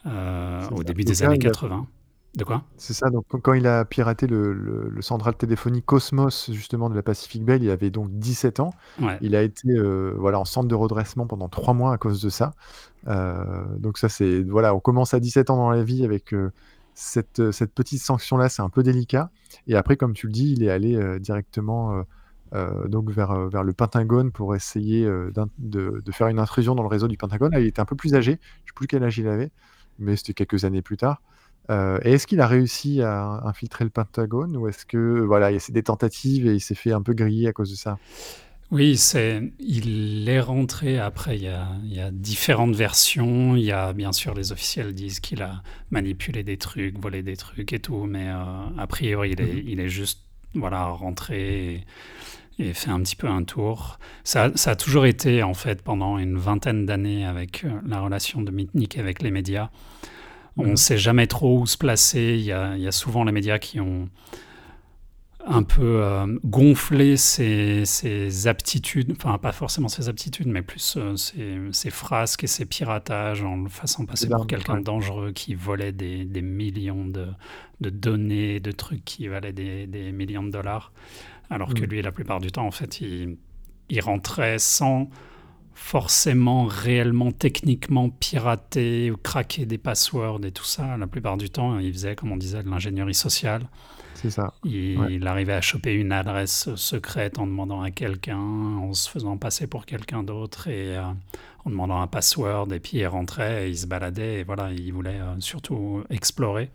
euh, au ça. début des années il a- 80. De quoi? C'est ça, donc quand- il a piraté le, le- le central téléphonique Cosmos, justement, de la Pacific Bell, il avait donc 17 ans. Ouais, Il a été euh, voilà, en centre de redressement pendant trois mois à cause de ça. Donc ça, c'est... Voilà, on commence à 17 ans dans la vie avec cette, cette petite sanction-là, c'est un peu délicat. Et après, comme tu le dis, il est allé directement donc vers, vers le Pentagone pour essayer de, de, faire une intrusion dans le réseau du Pentagone. il était un peu plus âgé, je ne sais plus quel âge il avait, mais c'était quelques années plus tard. et est-ce qu'il a réussi à infiltrer le Pentagone ou est-ce que voilà, il y a des tentatives et il s'est fait un peu griller à cause de ça? Oui, c'est, il est rentré après. Il y, a, il y, a, différentes versions. Il y a bien sûr les officiels disent qu'il a manipulé des trucs, volé des trucs et tout, mais a priori il est, mhm. il est juste voilà rentré et fait un petit peu un tour. Ça, ça, a toujours été, en fait, pendant une vingtaine d'années avec euh, la relation de Mitnick avec les médias. On ne mhm. sait jamais trop où se placer. Il y, a, il y, a, souvent les médias qui ont un peu euh, gonflé ses, ses, aptitudes, enfin pas forcément ses aptitudes, mais plus euh, ses, ses, frasques et ses piratages en le faisant passer pour quelqu'un de dangereux qui volait des, des millions de, de, données, de trucs qui valaient des, des millions de dollars. Alors que mm. lui, la plupart du temps, en fait, il, rentrait sans forcément réellement techniquement pirater ou craquer des passwords et tout ça. La plupart du temps, il faisait, comme on disait, de l'ingénierie sociale. C'est ça. Il, arrivait à choper une adresse secrète en demandant à quelqu'un, en se faisant passer pour quelqu'un d'autre et euh, en demandant un password. Et puis il rentrait, et il se baladait et voilà, il voulait euh, surtout explorer.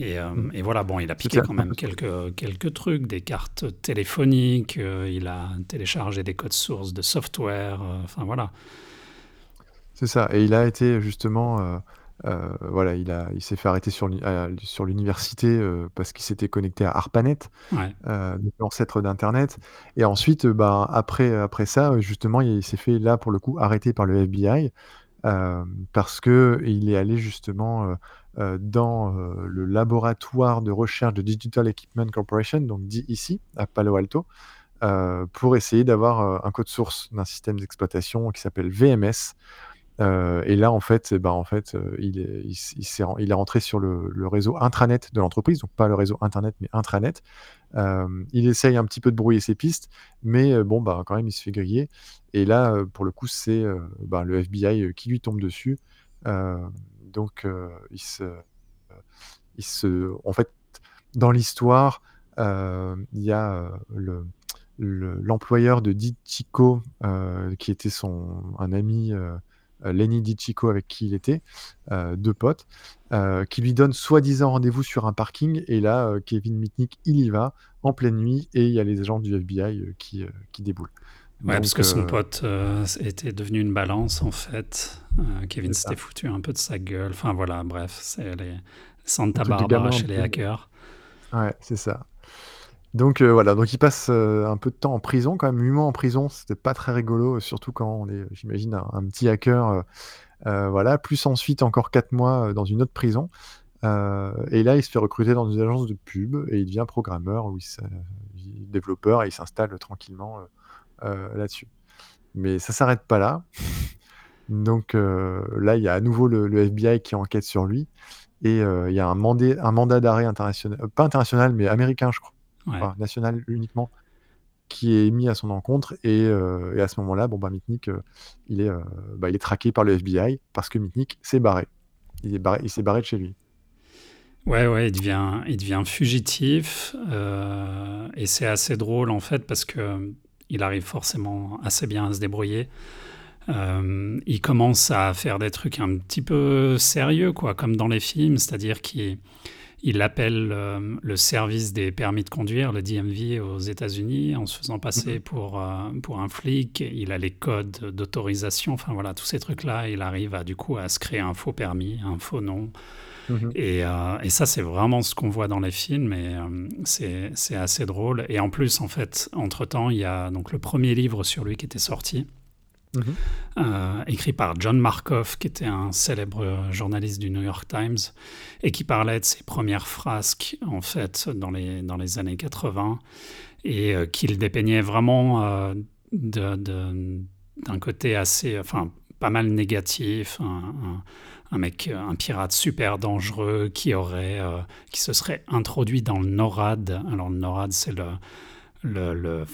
Euh, mm. Et, voilà, bon, il a piqué quand même quelques, quelques trucs, des cartes téléphoniques, euh, il a téléchargé des codes sources de software, euh, enfin voilà. C'est ça, et il a été justement, voilà, il, a, il s'est fait arrêter sur, sur l'université parce qu'il s'était connecté à ARPANET, l'ancêtre d'Internet. Et ensuite, bah, après, après ça, justement, il s'est fait là, pour le coup, arrêter par le FBI parce qu'il est allé justement dans euh, le laboratoire de recherche de Digital Equipment Corporation, donc ici, à Palo Alto, euh, pour essayer d'avoir un code source d'un système d'exploitation qui s'appelle VMS. et là, en fait, eh ben, en fait il, est, il, il, rentré sur le, le réseau intranet de l'entreprise, donc pas le réseau internet, mais intranet. il essaye un petit peu de brouiller ses pistes, mais bon, bah, quand même, il se fait griller. Et là, pour le coup, c'est bah, le FBI qui lui tombe dessus donc, il se, il se, en fait, dans l'histoire, il y a le, l'employeur de Di Chico, qui était son, un ami, Lenny Di Chico, avec qui il était, deux potes, qui lui donne soi-disant rendez-vous sur un parking. Et là, Kevin Mitnick, il y va en pleine nuit et il y a les agents du FBI qui, qui déboulent. Ouais, parce que son pote était devenu une balance en fait. Kevin s'était foutu un peu de sa gueule. Enfin voilà, bref, c'est les Santa Barbara chez les hackers. Ouais, c'est ça. Donc voilà, donc il passe un peu de temps en prison, quand même 8 mois en prison, c'était pas très rigolo, surtout quand on est, j'imagine, un, petit hacker. voilà, plus ensuite encore 4 mois dans une autre prison. et là, il se fait recruter dans une agence de pub et il devient programmeur, ou développeur et il s'installe tranquillement euh, là-dessus. Mais ça s'arrête pas là. Donc euh, là, il y a à nouveau le, FBI qui enquête sur lui. Et euh, il y a un, mandé, un mandat d'arrêt international, pas international, mais américain, je crois, national uniquement, qui est mis à son encontre. Et, et à ce moment-là, bon, bah, Mitnick, il, est, bah, il est traqué par le FBI parce que Mitnick s'est barré. Il s'est barré, barré de chez lui. Ouais, ouais, il devient, il devient fugitif. et c'est assez drôle, en fait, parce que il arrive forcément assez bien à se débrouiller. Euh, il commence à faire des trucs un petit peu sérieux, quoi, comme dans les films, c'est-à-dire qu'il il appelle euh, le service des permis de conduire, le DMV aux États-Unis, en se faisant passer mhm. pour, euh, pour un flic. Il a les codes d'autorisation, enfin voilà, tous ces trucs-là. Il arrive à, du coup à se créer un faux permis, un faux nom. Mhm. Euh, et, ça, c'est vraiment ce qu'on voit dans les films, et euh, c'est assez drôle. Et en plus, en fait, entre-temps, il y a donc le premier livre sur lui qui était sorti, mhm. euh, écrit par John Markoff, qui était un célèbre journaliste du New York Times, et qui parlait de ses premières frasques, en fait, dans les, dans les années 80, et qu'il dépeignait vraiment d'un côté assez, enfin, pas mal négatif, un, un mec, un pirate super dangereux qui aurait, euh, qui se serait introduit dans le NORAD. Alors le NORAD, c'est le,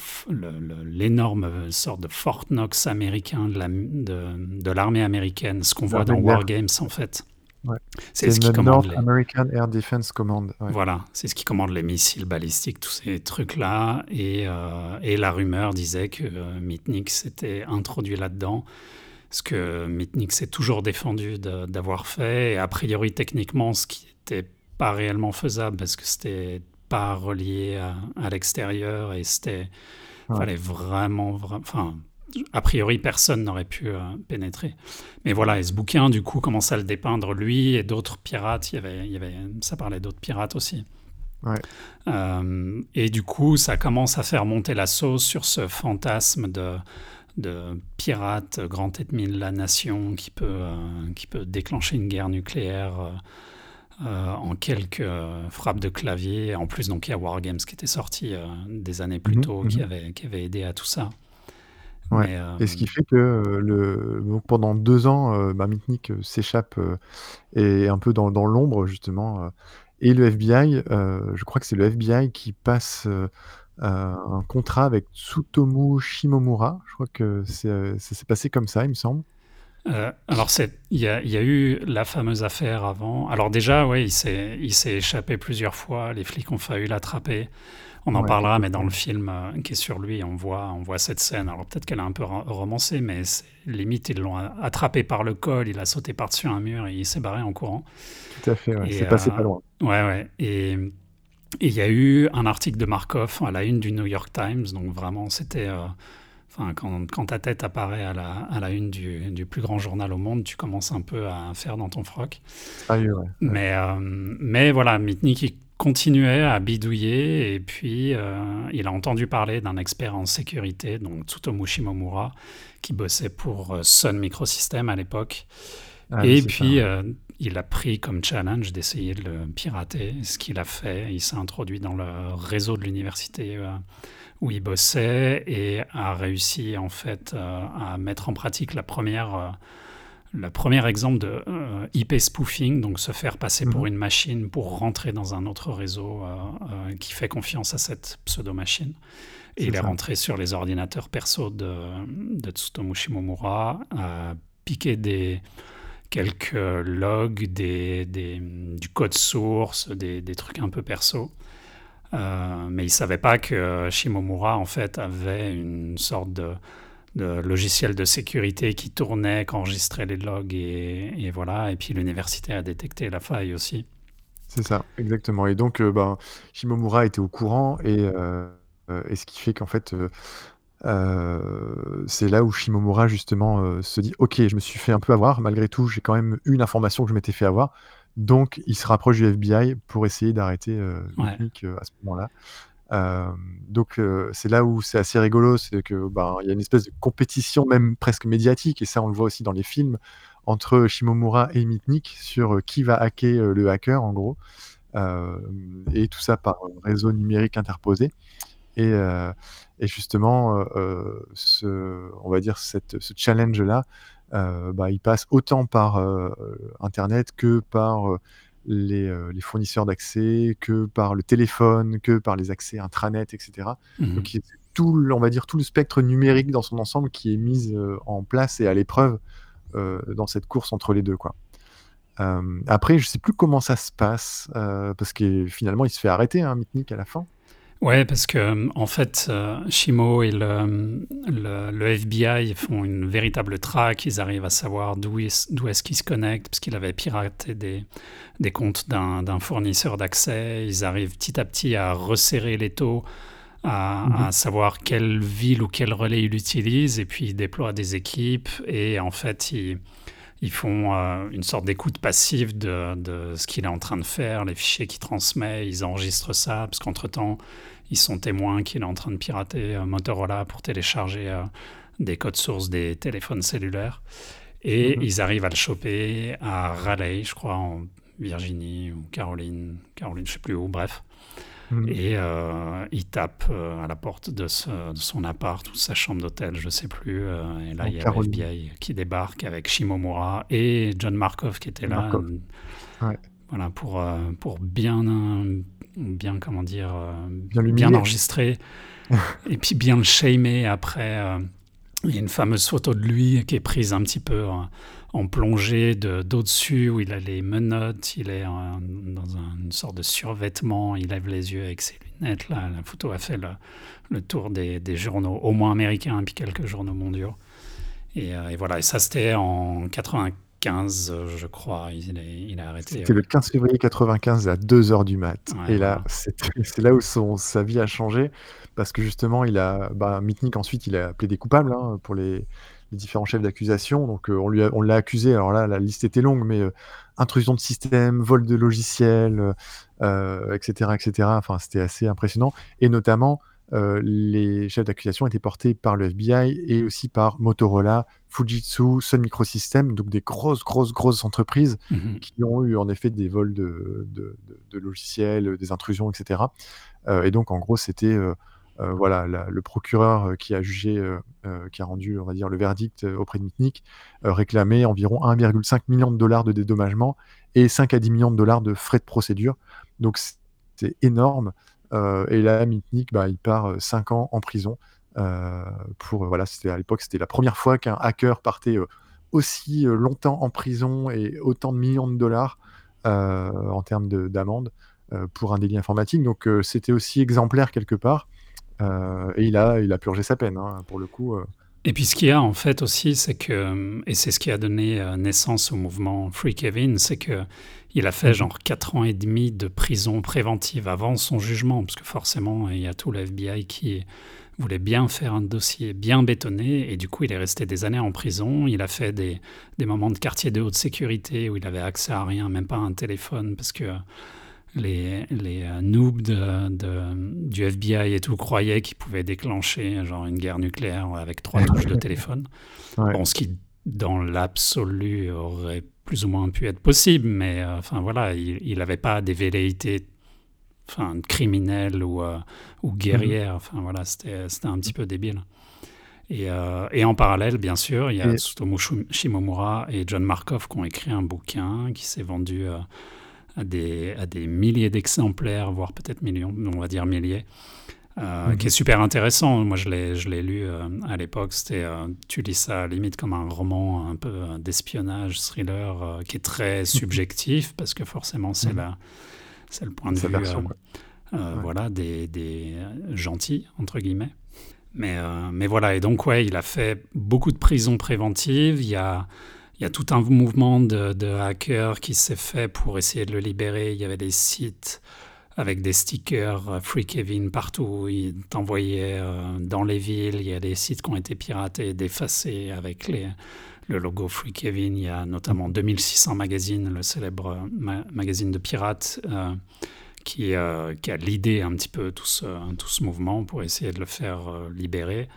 l'énorme sorte de Fort Knox américain de l'armée américaine, ce qu'on voit dans War Games en fait. C'est ce qui commande les... American Air Defense Command. Voilà, c'est ce qui commande les missiles balistiques, tous ces trucs-là. Et, euh, et, la rumeur disait que euh, Mitnick s'était introduit là-dedans, ce que Mitnick s'est toujours défendu d'avoir fait. Et a priori, techniquement, ce qui n'était pas réellement faisable parce que c'était pas relié à, l'extérieur et c'était fallait vraiment, enfin a priori, personne n'aurait pu euh, pénétrer. Mais voilà, et ce bouquin, du coup, commence à le dépeindre, lui et d'autres pirates. Il y avait, il y avait, ça parlait d'autres pirates aussi. Euh, et du coup, ça commence à faire monter la sauce sur ce fantasme de, de pirate, grand ennemi de la nation, qui peut, euh, qui peut déclencher une guerre nucléaire en quelques frappes de clavier. En plus, donc, il y a Wargames qui était sorti des années plus mhm, tôt, qui, mhm. avait, qui avait aidé à tout ça. Ouais. Et ce qui fait que le, donc pendant deux ans, bah, Mitnick s'échappe et un peu dans, dans l'ombre, justement. et le FBI, je crois que c'est le FBI qui passe un contrat avec Tsutomu Shimomura. Je crois que c'est, ça s'est passé comme ça, il me semble. alors, il y a, y a, eu la fameuse affaire avant. Alors, déjà, oui, il s'est, il s'est échappé plusieurs fois. Les flics ont failli l'attraper. On en parlera, mais dans le film euh, qui est sur lui, on voit, on voit cette scène. Alors peut-être qu'elle est un peu romancée, mais limite, ils l'ont attrapé par le col, il a sauté par-dessus un mur et il s'est barré en courant. Tout à fait, c'est passé pas loin. Euh, ouais, ouais. Et il y a eu un article de Markov à la une du New York Times, donc vraiment, c'était. Euh, enfin, quand, quand, ta tête apparaît à la, à la une du, du, plus grand journal au monde, tu commences un peu à faire dans ton froc. Ah oui, ouais. Mais, mais voilà, Mitnick, continuait à bidouiller et puis euh, il a entendu parler d'un expert en sécurité, donc Tsutomu Shimomura, qui bossait pour euh, Sun Microsystems à l'époque. Ah et puis euh, il a pris comme challenge d'essayer de le pirater, ce qu'il a fait. Il s'est introduit dans le réseau de l'université où il bossait et a réussi en fait à mettre en pratique la première le premier exemple de euh, IP spoofing, donc se faire passer pour mhm. une machine pour rentrer dans un autre réseau euh, euh, qui fait confiance à cette pseudo-machine. Et il est rentré sur les ordinateurs perso de, de Tsutomu Shimomura, a piqué des, quelques logs, du code source, des, trucs un peu perso. mais il ne savait pas que Shimomura, en fait, avait une sorte de logiciels de sécurité qui tournaient, qui enregistraient les logs et, voilà. Et puis l'université a détecté la faille aussi. C'est ça, exactement. Et donc, euh, ben, Shimomura était au courant euh, et ce qui fait qu'en fait, euh, c'est là où Shimomura justement se dit, ok, je me suis fait un peu avoir. Malgré tout, j'ai quand même une information que je m'étais fait avoir. Donc, il se rapproche du FBI pour essayer d'arrêter ouais. à ce moment-là. Euh, donc euh, c'est là où c'est assez rigolo, c'est que ben il y a une espèce de compétition même presque médiatique et ça on le voit aussi dans les films entre Shimomura et Mitnick sur euh, qui va hacker le hacker en gros et tout ça par réseau numérique interposé et, et justement ce on va dire cette, ce challenge là bah, il passe autant par internet que par euh, les, fournisseurs d'accès, que par le téléphone, que par les accès intranet, etc. Mmh Donc, tout, on va dire tout le spectre numérique dans son ensemble qui est mis euh, en place et à l'épreuve euh, dans cette course entre les deux, quoi. après, je sais plus comment ça se passe parce que finalement, il se fait arrêter, hein, Mitnick à la fin. Ouais, parce que euh, en fait, euh, Shimo et le, le, FBI font une véritable traque. Ils arrivent à savoir d'où est, est-ce qu'ils se connectent, parce qu'il avait piraté des, des comptes d'un fournisseur d'accès. Ils arrivent petit à petit à resserrer les taux, à, mhm. savoir quelle ville ou quel relais il utilise, et puis ils déploient des équipes. Et en fait, ils, ils font euh, une sorte d'écoute passive de, de ce qu'il est en train de faire, les fichiers qu'il transmet, ils enregistrent ça, parce qu'entre-temps, ils sont témoins qu'il est en train de pirater euh, Motorola pour télécharger euh, des codes sources des téléphones cellulaires. Et mhm. ils arrivent à le choper à Raleigh, je crois, en Virginie ou Caroline, Caroline, je sais plus où, bref. Mhm. Et euh, il tape à la porte de, son appart ou sa chambre d'hôtel, je ne sais plus. et là, il y a le FBI qui débarque avec Shimomura et John Markov qui était là. Voilà, pour, pour bien, bien, comment dire, euh, bien, enregistré, [LAUGHS] et puis bien le shamer après. Euh, il y a une fameuse photo de lui qui est prise un petit peu en plongée d'au-dessus où il a les menottes, il est dans une sorte de survêtement, il lève les yeux avec ses lunettes. Là, la photo a fait le, tour des, journaux, au moins américains, puis quelques journaux mondiaux. Et, euh, et voilà, et ça c'était en 95, je crois, il, il a arrêté. C'était le 15 février 95 à 2h du mat. et là, c'est là où son, sa vie a changé, parce que justement, il a, bah, Mitnick ensuite, il a appelé des coupables hein, pour les, différents chefs d'accusation. Donc euh, on lui on l'a accusé. Alors là, la liste était longue, mais euh, intrusion de système, vol de logiciels, etc., etc. Enfin, c'était assez impressionnant. Et notamment, euh, les chefs d'accusation étaient portés par le FBI et aussi par Motorola, Fujitsu, Sun Microsystems, donc des grosses, grosses, grosses entreprises mmh qui ont eu en effet des vols de, logiciels, des intrusions, etc. et donc, en gros, c'était euh, voilà, le procureur euh, qui a jugé, euh, qui a rendu, on va dire, le verdict auprès de Mitnick, réclamait environ 1,5 million de dollars de dédommagement et 5 à 10 millions de dollars de frais de procédure. Donc c'est énorme. et là, Mitnick, bah, il part 5 ans en prison. pour voilà, c'était à l'époque, c'était la première fois qu'un hacker partait aussi longtemps en prison et autant de millions de dollars en termes d'amende pour un délit informatique. Donc c'était aussi exemplaire quelque part. Euh, et il a, il a purgé sa peine, hein, pour le coup. Euh. Et puis ce qu'il y a en fait aussi, c'est que, et c'est ce qui a donné euh, naissance au mouvement Free Kevin, c'est que il a fait genre 4 ans et demi de prison préventive avant son jugement, parce que forcément, il y a tout le FBI qui voulait bien faire un dossier bien bétonné, et du coup, il est resté des années en prison. Il a fait des, des moments de quartier de haute sécurité où il avait accès à rien, même pas à un téléphone, parce que les, les euh, noobs de, du FBI et tout croyaient qu'ils pouvaient déclencher genre une guerre nucléaire avec trois touches de téléphone. [LAUGHS] Bon, ce qui, dans l'absolu, aurait plus ou moins pu être possible, mais euh, enfin voilà, il n'avait pas des velléités enfin, criminelles ou, euh, ou guerrières. Mhm. Enfin voilà, c'était un petit peu débile. Et, et, en parallèle, bien sûr, il y a Tsutomu Shimomura et John Markov qui ont écrit un bouquin qui s'est vendu à des, à des milliers d'exemplaires, voire peut-être millions, on va dire milliers, euh, mhm. qui est super intéressant. Moi, je l'ai, je l'ai lu euh, à l'époque. C'était, euh, tu lis ça limite comme un roman un peu d'espionnage, thriller, qui est très mhm. [LAUGHS] subjectif, parce que forcément, c'est, mhm. la, c'est le point de vue voilà, des, des, gentils, entre guillemets. Mais, mais voilà, et donc, ouais, il a fait beaucoup de prisons préventives. Il y a il y a tout un mouvement de, hackers qui s'est fait pour essayer de le libérer. Il y avait des sites avec des stickers euh, Free Kevin partout. Ils t'envoyaient euh, dans les villes. Il y a des sites qui ont été piratés, défacés avec le logo Free Kevin. Il y a notamment 2600 Magazine, le célèbre magazine de pirates, euh, qui, qui, a l'idée un petit peu tout ce, tout ce mouvement pour essayer de le faire libérer.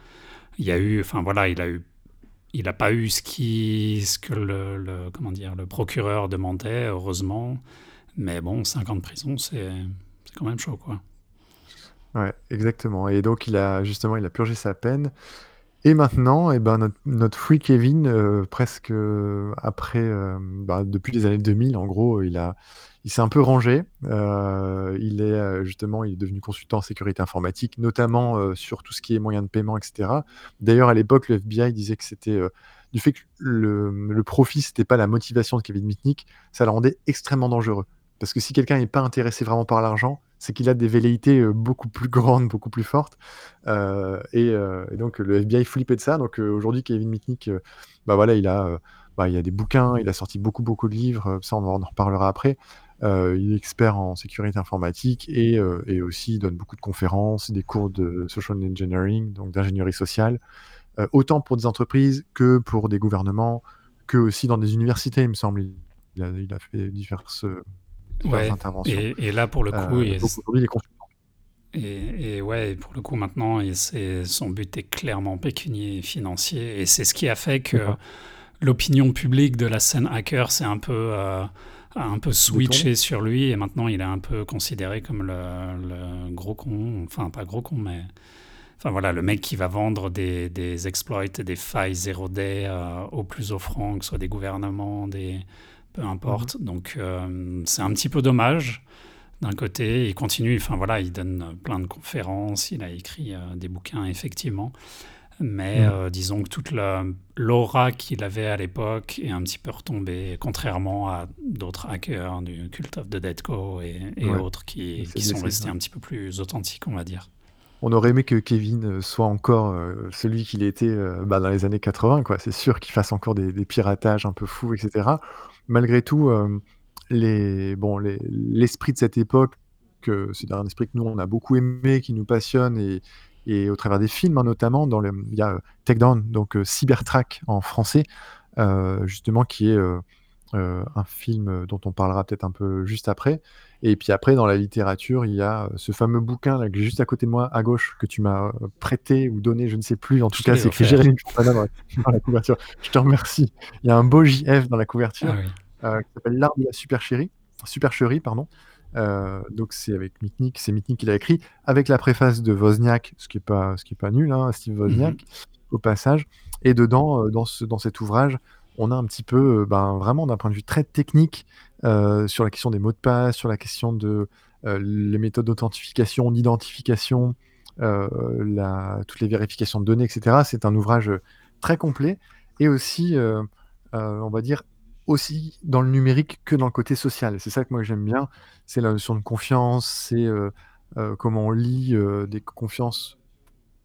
Il y a eu, enfin voilà, il a eu il n'a pas eu ce, qui, ce que le, comment dire, le procureur demandait, heureusement. Mais bon, 5 ans de prison, c'est quand même chaud, quoi. Ouais, exactement. Et donc, il a justement, il a purgé sa peine. Et maintenant, eh ben, notre, notre Free Kevin, euh, presque euh, après, euh, bah, depuis les années 2000, en gros, il a, il s'est un peu rangé. Euh, il est euh, justement, il est devenu consultant en sécurité informatique, notamment euh, sur tout ce qui est moyens de paiement, etc. D'ailleurs, à l'époque, le FBI disait que c'était du fait que le, le profit, c'était pas la motivation de Kevin Mitnick, ça le rendait extrêmement dangereux. Parce que si quelqu'un n'est pas intéressé vraiment par l'argent, c'est qu'il a des velléités beaucoup plus grandes, beaucoup plus fortes. Et, donc le FBI flippait de ça. Donc aujourd'hui, Kevin Mitnick, bah voilà, il a, bah, il a des bouquins, il a sorti beaucoup, beaucoup de livres. Ça, on en reparlera après. Euh, il est expert en sécurité informatique et, euh, et, aussi il donne beaucoup de conférences, des cours de social engineering, donc d'ingénierie sociale, euh, autant pour des entreprises que pour des gouvernements, que aussi dans des universités, il me semble. Il a, il a fait diverses, interventions. Et, là, pour le coup, il est Et, et, ouais, pour le coup, maintenant, son but est clairement pécunier et financier. Et c'est ce qui a fait que l'opinion publique de la scène hacker s'est un peu a un peu switché sur lui et maintenant il est un peu considéré comme le, gros con, enfin pas gros con, mais enfin voilà, le mec qui va vendre des, des exploits, des failles zéro day euh, au plus offrant, que ce soit des gouvernements, des peu importe. Mhm. Donc euh, c'est un petit peu dommage. D'un côté, il continue, enfin voilà, il donne plein de conférences, il a écrit euh, des bouquins effectivement. Mais Mhm. euh, disons que toute la- l'aura qu'il avait à l'époque est un petit peu retombée, contrairement à d'autres hackers du Cult of the Dead Co. et, et Ouais. autres qui, sont restés un petit peu plus authentiques, on va dire. On aurait aimé que Kevin euh, soit encore euh, celui qu'il était euh, bah, dans les années 80, quoi. C'est sûr qu'il fasse encore des, des piratages un peu fous, etc. Malgré tout, les, bon, les- l'esprit de cette époque, que c'est un esprit que nous on a beaucoup aimé, qui nous passionne et, et au travers des films hein, notamment, dans le, il y a euh, Takedown, donc euh, Cybertrack en français, euh, justement qui est un film dont on parlera peut-être un peu juste après. Et puis après, dans la littérature, il y a ce fameux bouquin là, qui est juste à côté de moi, à gauche, que tu m'as prêté ou donné, je ne sais plus. En tout Je cas, c'est écrit. Jérémy dans la, dans la couverture. Je te remercie. Il y a un beau JF dans la couverture Ah oui. euh, qui s'appelle L'art de la supercherie, supercherie, pardon. Euh, donc c'est avec Mitnick, c'est Mitnick qui l'a écrit, avec la préface de Wozniak, ce qui est pas, ce qui est pas nul, hein, Steve Wozniak, au passage. Et dedans, euh, dans, ce, dans cet ouvrage, on a un petit peu, euh, ben, vraiment d'un point de vue très technique, sur la question des mots de passe, sur la question de les méthodes d'authentification, d'identification, toutes les vérifications de données, etc. C'est un ouvrage très complet et aussi, on va dire, aussi dans le numérique que dans le côté social. C'est ça que moi j'aime bien. C'est la notion de confiance, c'est euh, euh, comment on lit euh, des confiances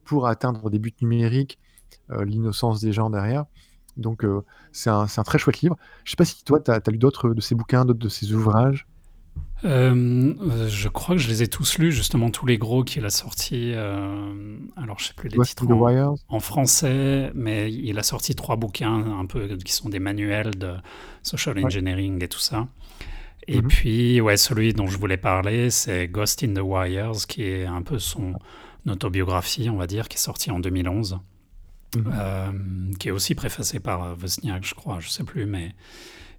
pour atteindre des buts numériques, l'innocence des gens derrière. Donc c'est un, un très chouette livre. Je sais pas si toi, tu as, lu d'autres de ces bouquins, d'autres de ces ouvrages. Euh, je crois que je les ai tous lus, justement tous les gros qu'il a sortis. euh, alors je sais plus les Ghost titres in the en, Wires en français, mais il a sorti trois bouquins un peu qui sont des manuels de social Ouais. engineering et tout ça. Et Mhm. puis ouais, celui dont je voulais parler, c'est Ghost in the Wires, qui est un peu son autobiographie, on va dire, qui est sorti en 2011. Mhm. Euh, qui est aussi préfacé par Wozniak, je crois, je sais plus, mais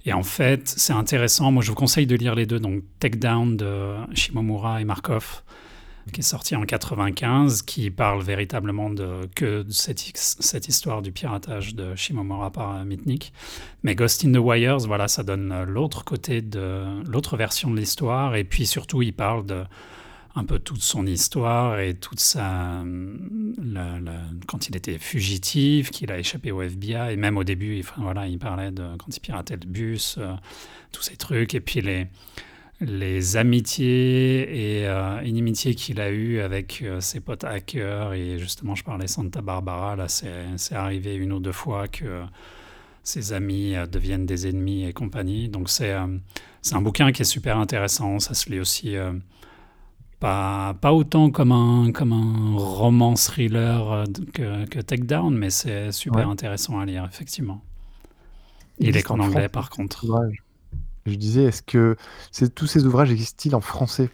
et en fait, c'est intéressant. Moi, je vous conseille de lire les deux. Donc, Takedown de Shimomura et Markov, qui est sorti en 95, qui parle véritablement de, que cette, histoire du piratage de Shimomura par euh, Mitnick. Mais Ghost in the Wires, voilà, ça donne euh, l'autre côté l'autre version de l'histoire. Et puis surtout, il parle de un peu toute son histoire et toute sa quand il était fugitif, qu'il a échappé au FBI et même au début, voilà, il parlait de quand il piratait le bus, euh, tous ces trucs et puis les les amitiés et euh, inimitiés qu'il a eues avec euh, ses potes hackers et justement je parlais Santa Barbara là c'est arrivé une ou deux fois que ses amis euh, deviennent des ennemis et compagnie. Donc c'est euh, un bouquin qui est super intéressant ça se lit aussi euh, pas, pas autant comme un, comme un roman thriller euh, que, que Takedown, mais c'est super Ouais. intéressant à lire, effectivement. Il Il est qu'en en anglais, par contre. Je disais, est-ce que c'est- tous ces ouvrages existent-ils en français?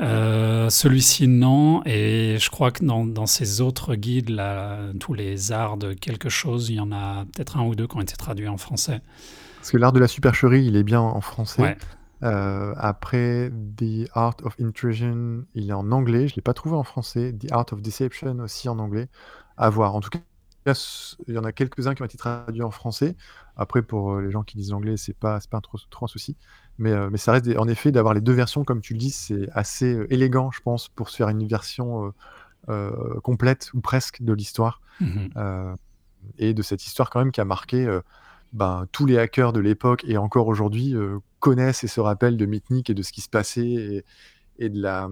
Euh, Celui-ci, non. Et je crois que dans, dans ces autres guides, là, tous les arts de quelque chose, il y en a peut-être un ou deux qui ont été traduits en français. Parce que l'art de la supercherie, il est bien en français. Ouais. Euh, après, The Art of Intrusion, il est en anglais. Je ne l'ai pas trouvé en français. The Art of Deception aussi en anglais. À voir. En tout cas, il y en a quelques-uns qui ont été traduits en français. Après, pour euh, les gens qui disent l'anglais, c'est pas, c'est pas un trop, trop un souci. Mais, euh, mais ça reste des- en effet d'avoir les deux versions, comme tu le dis, c'est assez élégant, je pense, pour se faire une version complète ou presque de l'histoire. Euh, et de cette histoire quand même qui a marqué ben, tous les hackers de l'époque et encore aujourd'hui connaissent et se rappellent de Mitnick et de ce qui se passait et, et de la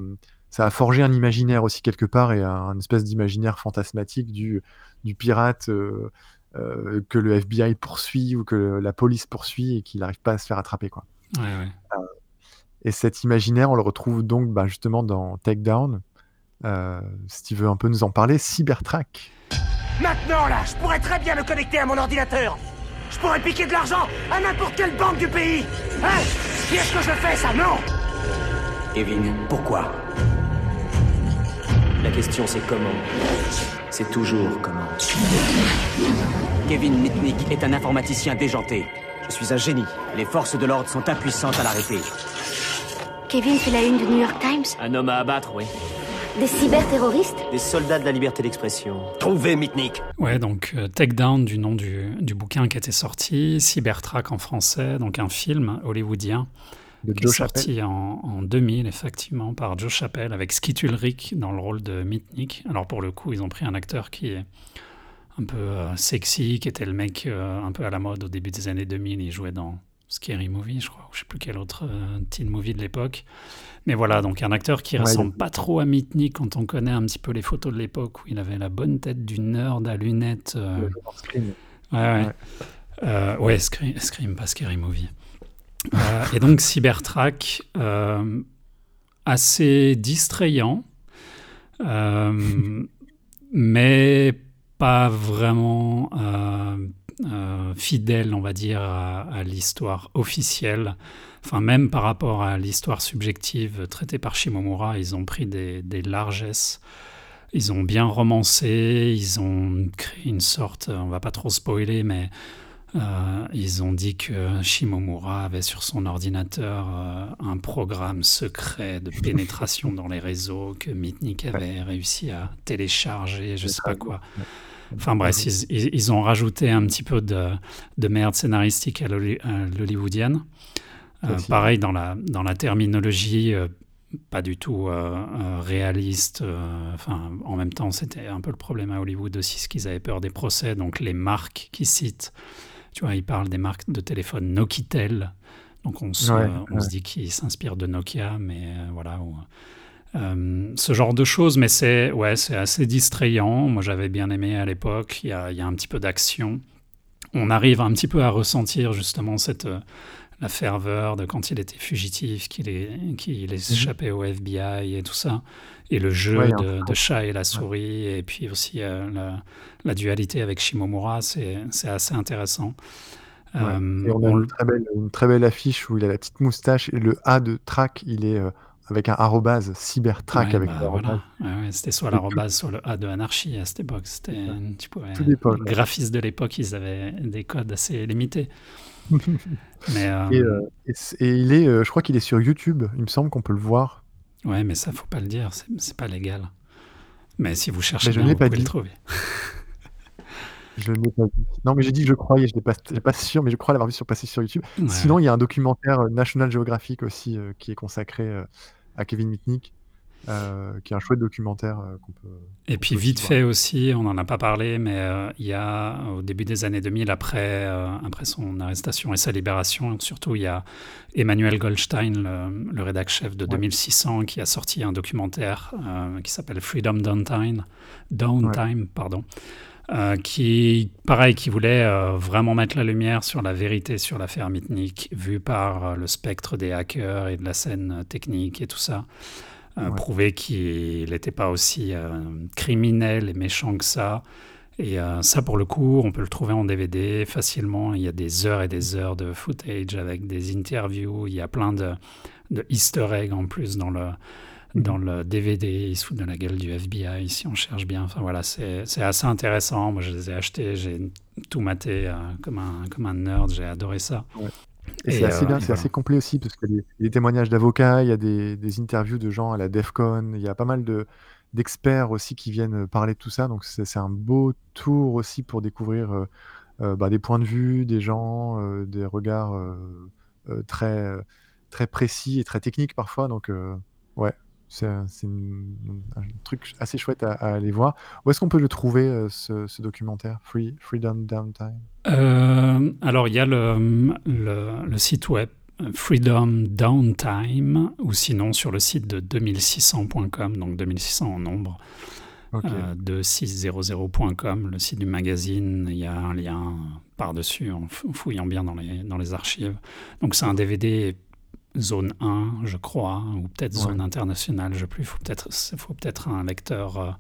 ça a forgé un imaginaire aussi quelque part et un, un espèce d'imaginaire fantasmatique du, du pirate euh, euh, que le FBI poursuit ou que la police poursuit et qu'il n'arrive pas à se faire attraper quoi. Ouais, ouais. Et cet imaginaire, on le retrouve donc ben, justement dans Takedown. Euh, si tu veux un peu nous en parler, Cybertrack. Maintenant, là, je pourrais très bien me connecter à mon ordinateur. Je pourrais piquer de l'argent à n'importe quelle banque du pays. Hein? Qui est-ce que je fais, ça? Non Kevin, Pourquoi? La question c'est comment? C'est toujours comment? Kevin Mitnick est un informaticien déjanté. Je suis un génie. Les forces de l'ordre sont impuissantes à l'arrêter. Kevin fait la une du New York Times? Un homme à abattre, oui. Des cyberterroristes Des soldats de la liberté d'expression. Trouvez Mitnick Ouais, donc euh, Takedown du nom du, du bouquin qui était sorti, Cybertrack en français, donc un film hollywoodien de qui est Joe sorti en, en 2000, effectivement, par Joe Chappelle, avec Skit Ulrich dans le rôle de Mitnick. Alors, pour le coup, ils ont pris un acteur qui est un peu euh, sexy, qui était le mec euh, un peu à la mode au début des années 2000. Il jouait dans Scary Movie, je crois, ou je sais plus quel autre euh, teen movie de l'époque. Mais voilà, donc un acteur qui Ouais, ressemble il- pas trop à Mitnick quand on connaît un petit peu les photos de l'époque où il avait la bonne tête du nerd à lunettes. euh, Scream. Ouais. Euh, ouais, Scream, Scream, pas Scary Movie. Euh, et donc, Cybertrack, assez distrayant, [LAUGHS] mais pas vraiment fidèle, on va dire, à, à l'histoire officielle. Enfin, même par rapport à l'histoire subjective traitée par Shimomura, ils ont pris des, des largesses. Ils ont bien romancé, ils ont créé une sorte, on va pas trop spoiler, mais euh, ils ont dit que Shimomura avait sur son ordinateur euh, un programme secret de [LAUGHS] pénétration dans les réseaux que Mitnick avait réussi à télécharger, je sais pas quoi. Enfin bref, ils, ils- ils ont rajouté un petit peu de, de merde scénaristique à l'holly- à l'hollywoodienne. Euh, pareil dans la, dans la terminologie, euh, pas du tout euh, réaliste. Enfin, en même temps, c'était un peu le problème à Hollywood aussi, ce qu'ils avaient peur des procès. Donc les marques qu'ils citent, tu vois, ils parlent des marques de téléphone Nokitel. Donc on se, Ouais, on ouais. se dit qu'ils s'inspirent de Nokia, mais voilà. Euh, ce genre de choses, mais c'est ouais, c'est assez distrayant. Moi, j'avais bien aimé à l'époque. Il y a, y a un petit peu d'action. On arrive un petit peu à ressentir justement cette euh, la ferveur de quand il était fugitif, qu'il est, qu'il échappait au FBI et tout ça, et le jeu Mhm. Ouais, de, chat et la souris, et puis aussi euh, la, la dualité avec Shimomura, c'est assez intéressant. Ouais. Et on a on une très, belle, une très belle affiche où il a la petite moustache et le A de track, il est avec un arrobase, cybertrack Ouais, avec bah, voilà. Ouais, c'était soit l'arrobase, soit le A de anarchie à cette époque. C'était, tu pouvais- les graphistes de l'époque, ils avaient des codes assez limités. [LAUGHS] Mais euh, Et, euh, et il est, euh, je crois qu'il est sur YouTube, il me semble qu'on peut le voir. ouais, mais ça, faut pas le dire, c'est, pas légal. Mais si vous cherchez bien, vous pas pouvez dit. le trouver. [LAUGHS] Je ne l'ai pas vu. Non, mais j'ai dit que je croyais, je n'ai pas, j'ai pas sûr, mais je crois l'avoir vu sur passer sur YouTube. Ouais. Sinon, il y a un documentaire euh, National Geographic aussi euh, qui est consacré euh, à Kevin Mitnick, qui est un chouette documentaire qu'on peut. Et qu'on puis peut vite fait aussi, on n'en a pas parlé, mais il y a au début des années 2000, après, après son arrestation et sa libération, surtout il y a Emmanuel Goldstein, le, le rédac chef de Ouais. 2600, qui a sorti un documentaire qui s'appelle Freedom Downtime, Downtime pardon, euh, qui, pareil, qui voulait euh, vraiment mettre la lumière sur la vérité sur l'affaire Mitnick, vue par euh, le spectre des hackers et de la scène technique et tout ça. Ouais. prouver qu'il n'était pas aussi criminel et méchant que ça. Et ça, pour le coup, on peut le trouver en DVD facilement. Il y a des heures et des heures de footage avec des interviews. Il y a plein de, de easter eggs en plus dans le, dans le DVD. Ils se foutent de la gueule du FBI si on cherche bien. Enfin voilà, c'est assez intéressant. Moi, je les ai achetés. J'ai tout maté euh, comme, un, comme un nerd. J'ai adoré ça. Et, c'est assez euh, bien, c'est voilà. assez complet aussi, parce qu'il y a des, des témoignages d'avocats, il y a des, des interviews de gens à la DEFCON, il y a pas mal de d'experts aussi qui viennent parler de tout ça, donc c'est un beau tour aussi pour découvrir euh, euh, bah, des points de vue, des gens, euh, des regards euh, euh, très, euh, très précis et très techniques parfois, donc euh, ouais, c'est un, truc assez chouette à, à aller voir. Où est-ce qu'on peut le trouver, euh, ce, ce documentaire, Free, Freedom Downtime? Euh, alors, il y a le, le, le site web Freedom Downtime, ou sinon sur le site de 2600.com, donc 2600 en nombre, Ok. euh, 2600.com, le site du magazine. Il y a un lien par-dessus en fouillant bien dans les, dans les archives. Donc, c'est un DVD zone 1, je crois, ou peut-être Ouais. zone internationale, je ne sais plus. Il faut peut-être faut peut-être un lecteur euh,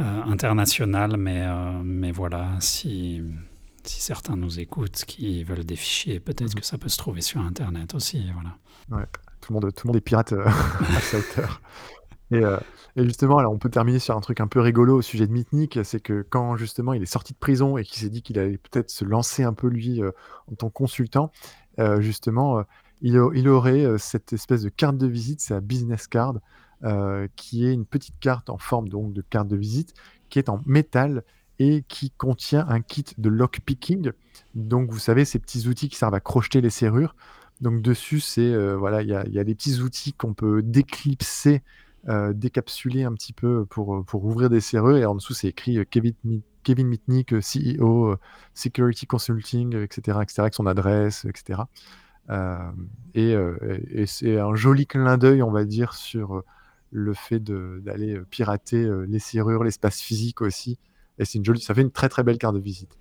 euh, international, mais, euh, mais voilà, si, si certains nous écoutent qui veulent des fichiers, peut-être Mhm. que ça peut se trouver sur Internet aussi. Voilà. Ouais, tout le monde, tout le monde est pirate [LAUGHS] à sa hauteur. Et, et justement, alors on peut terminer sur un truc un peu rigolo au sujet de Mitnick, c'est que quand justement il est sorti de prison et qu'il s'est dit qu'il allait peut-être se lancer un peu lui en tant que consultant, justement, il, aurait euh, cette espèce de carte de visite, c'est business card, euh, qui est une petite carte en forme de carte de visite, qui est en métal et qui contient un kit de lockpicking. Donc vous savez, ces petits outils qui servent à crocheter les serrures. Donc dessus, c'est euh, voilà, il y a, des petits outils qu'on peut déclipser décapsulé un petit peu pour, pour ouvrir des serrures. Et en dessous, c'est écrit Kevin, Kevin Mitnick, CEO, Security Consulting, etc., etc., avec son adresse, etc. et, et c'est un joli clin d'œil, on va dire, sur le fait d'aller pirater les serrures, l'espace physique aussi. Et c'est une jolie, ça fait une très très belle carte de visite.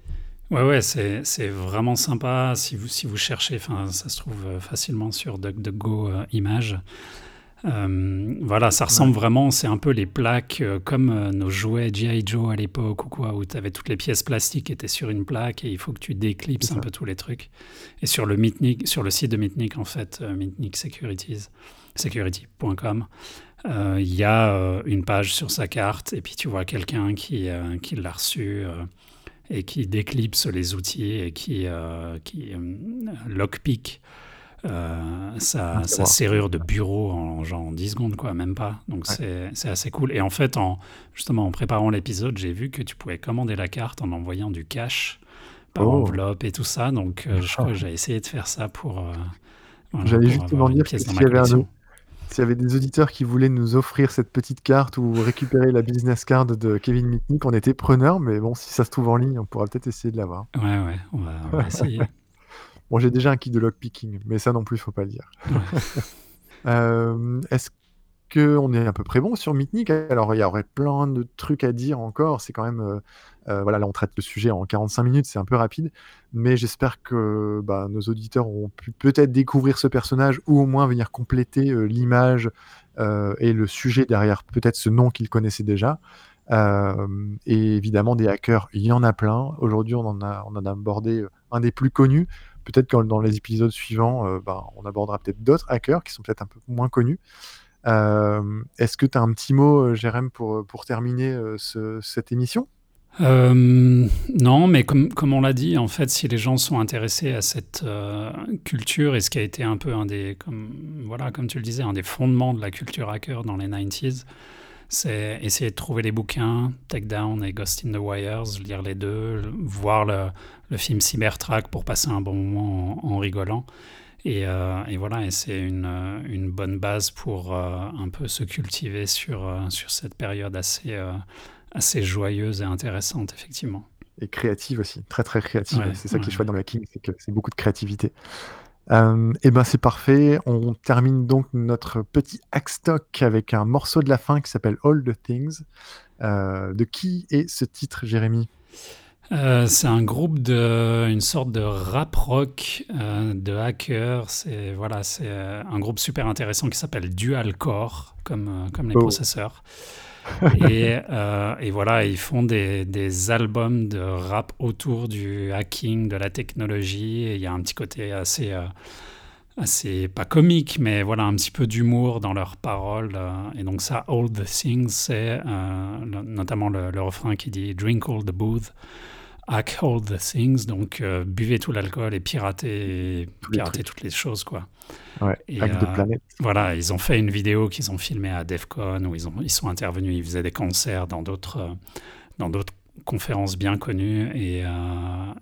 Ouais, ouais, c'est, vraiment sympa. Si vous, si vous cherchez, ça se trouve euh, facilement sur DuckDuckGo euh, Images. Euh, voilà, ça ressemble vraiment, c'est un peu les plaques comme nos jouets G.I. Joe à l'époque ou quoi, où tu avais toutes les pièces plastiques qui étaient sur une plaque et il faut que tu déclipses un peu tous les trucs. Et sur le, Mitnick, sur le site de Mitnick, en fait, Mitnick Securities, security.com, il y a une page sur sa carte et puis tu vois quelqu'un qui, qui l'a reçu et qui déclipse les outils et qui, euh, qui euh, lockpick euh, sa, sa, serrure de bureau en genre 10 secondes, quoi, même pas. Donc c'est assez cool. Et en fait, en, justement, en préparant l'épisode, j'ai vu que tu pouvais commander la carte en envoyant du cash par oh. enveloppe et tout ça. Donc je crois que j'ai essayé de faire ça pour. J'allais justement dire qu'il y avait un, s'il y avait des auditeurs qui voulaient nous offrir cette petite carte ou récupérer la business card de Kevin Mitnick, on était preneurs, mais bon, si ça se trouve en ligne, on pourra peut-être essayer de l'avoir. Ouais, ouais, on va, essayer. [LAUGHS] bon, j'ai déjà un kit de lockpicking, mais ça non plus, il faut pas le dire. [LAUGHS] euh, Est-ce qu'on est à peu près bon sur Mitnick? Alors, il y aurait plein de trucs à dire encore. C'est quand même euh, euh, voilà, là, on traite le sujet en 45 minutes, c'est un peu rapide, mais j'espère que bah, nos auditeurs ont pu peut-être découvrir ce personnage ou au moins venir compléter euh, l'image et le sujet derrière peut-être ce nom qu'ils connaissaient déjà. et évidemment, des hackers, il y en a plein. Aujourd'hui, on, en a, on en a abordé un des plus connus. Peut-être que dans les épisodes suivants, bah, on abordera peut-être d'autres hackers qui sont peut-être un peu moins connus. Est-ce que tu as un petit mot, Jérém, pour, pour terminer cette émission? Euh, non, mais comme, comme on l'a dit, en fait, si les gens sont intéressés à cette euh, culture et ce qui a été un peu un des, comme, voilà, comme tu le disais, un des fondements de la culture hacker dans les 90s, c'est essayer de trouver les bouquins, Takedown et Ghost in the Wires, lire les deux, voir le, le film Cybertrack pour passer un bon moment en, rigolant. Et, euh, et, voilà, et c'est une, une, bonne base pour un peu se cultiver sur, sur cette période assez assez joyeuse et intéressante, effectivement. Et créative aussi, très très créative. c'est ça qui est chouette dans la King, c'est que c'est beaucoup de créativité. Euh, et ben c'est parfait. On termine donc notre petit hackstock avec un morceau de la fin qui s'appelle All the Things. Euh, de qui est ce titre, Jérémy? Euh, c'est un groupe de, une sorte de rap rock de hackers. C'est voilà, c'est un groupe super intéressant qui s'appelle Dual Core, comme comme les oh. processeurs. Et, euh, et, voilà, ils font des, des, albums de rap autour du hacking, de la technologie. Il y a un petit côté assez, euh, assez pas comique, mais voilà, un petit peu d'humour dans leurs paroles. Euh. et donc ça, All the Things, c'est notamment le, le, refrain qui dit Drink all the booze. Hack all the things, donc buvez tout l'alcool et piratez, piratez toutes les choses, quoi. Ouais, euh, planète. Voilà, ils ont fait une vidéo qu'ils ont filmée à DEFCON où ils, ont, ils sont intervenus, ils faisaient des concerts dans d'autres, euh, dans d'autres conférences bien connues. Et, euh,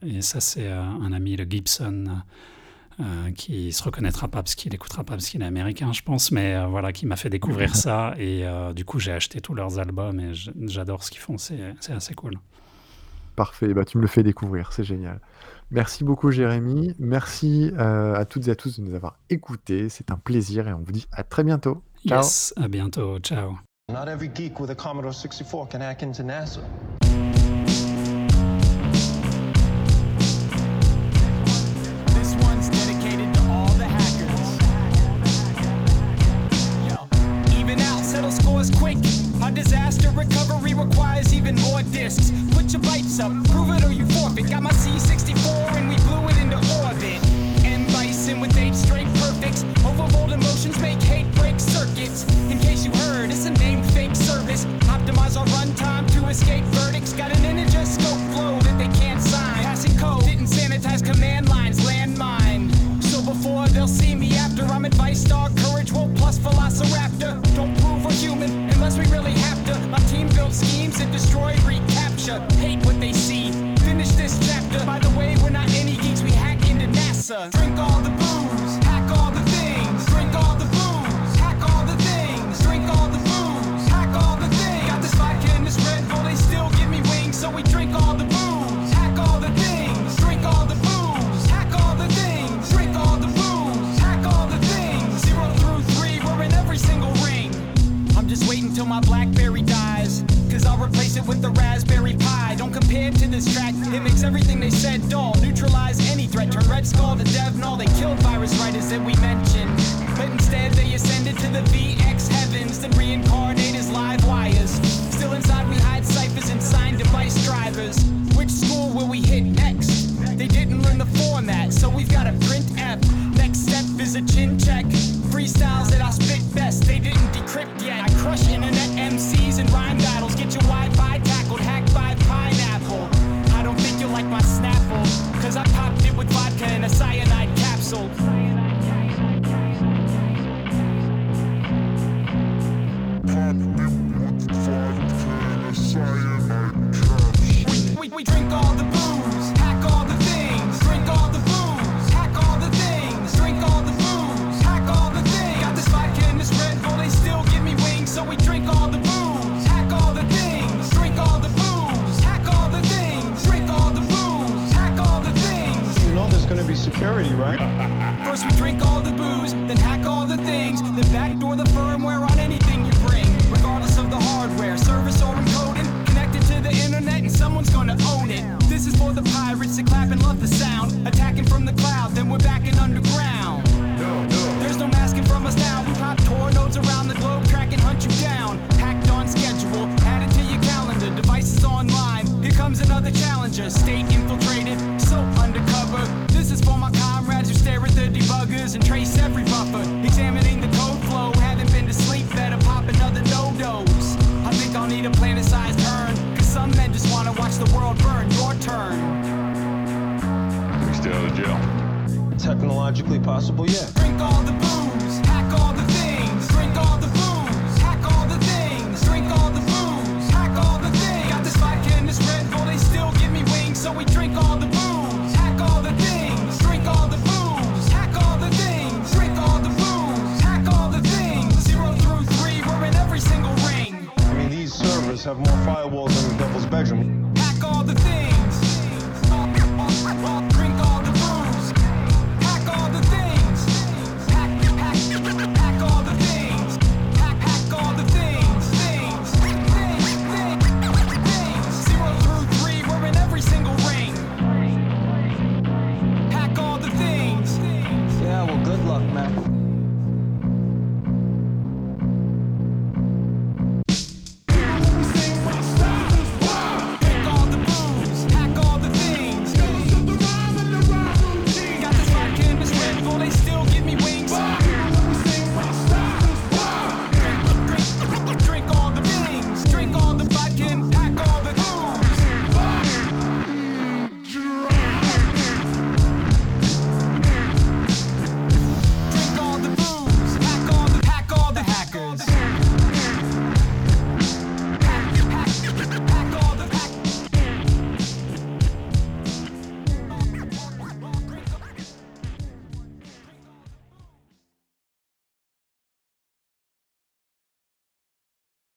et ça, c'est un ami, le Gibson, qui se reconnaîtra pas parce qu'il écoutera pas parce qu'il est américain, je pense, mais voilà, qui m'a fait découvrir [LAUGHS] ça. Et du coup, j'ai acheté tous leurs albums et j'adore ce qu'ils font. C'est assez cool. Parfait, bah, tu me le fais découvrir, c'est génial. Merci beaucoup Jérémy, merci euh, à toutes et à tous de nous avoir écoutés, c'est un plaisir et on vous dit à très bientôt. Ciao. Yes, à bientôt, ciao. Not every geek with a Commodore 64 can hack into NASA. scores quick. A disaster recovery requires even more discs. Put your bites up, prove it or you forfeit. Got my C64 and we blew it into orbit. And bison with eight straight perfects. Overbold emotions make hate break circuits. In case you heard, it's a name fake service. Optimize our runtime to escape verdicts. Got an integer scope flow that they can't sign. Passing code didn't sanitize command lines, landmine. So before they'll see me after, I'm advice star, courage, woke plus velociraptor. Don't human unless we really have to. My team built schemes and destroyed 百试不厌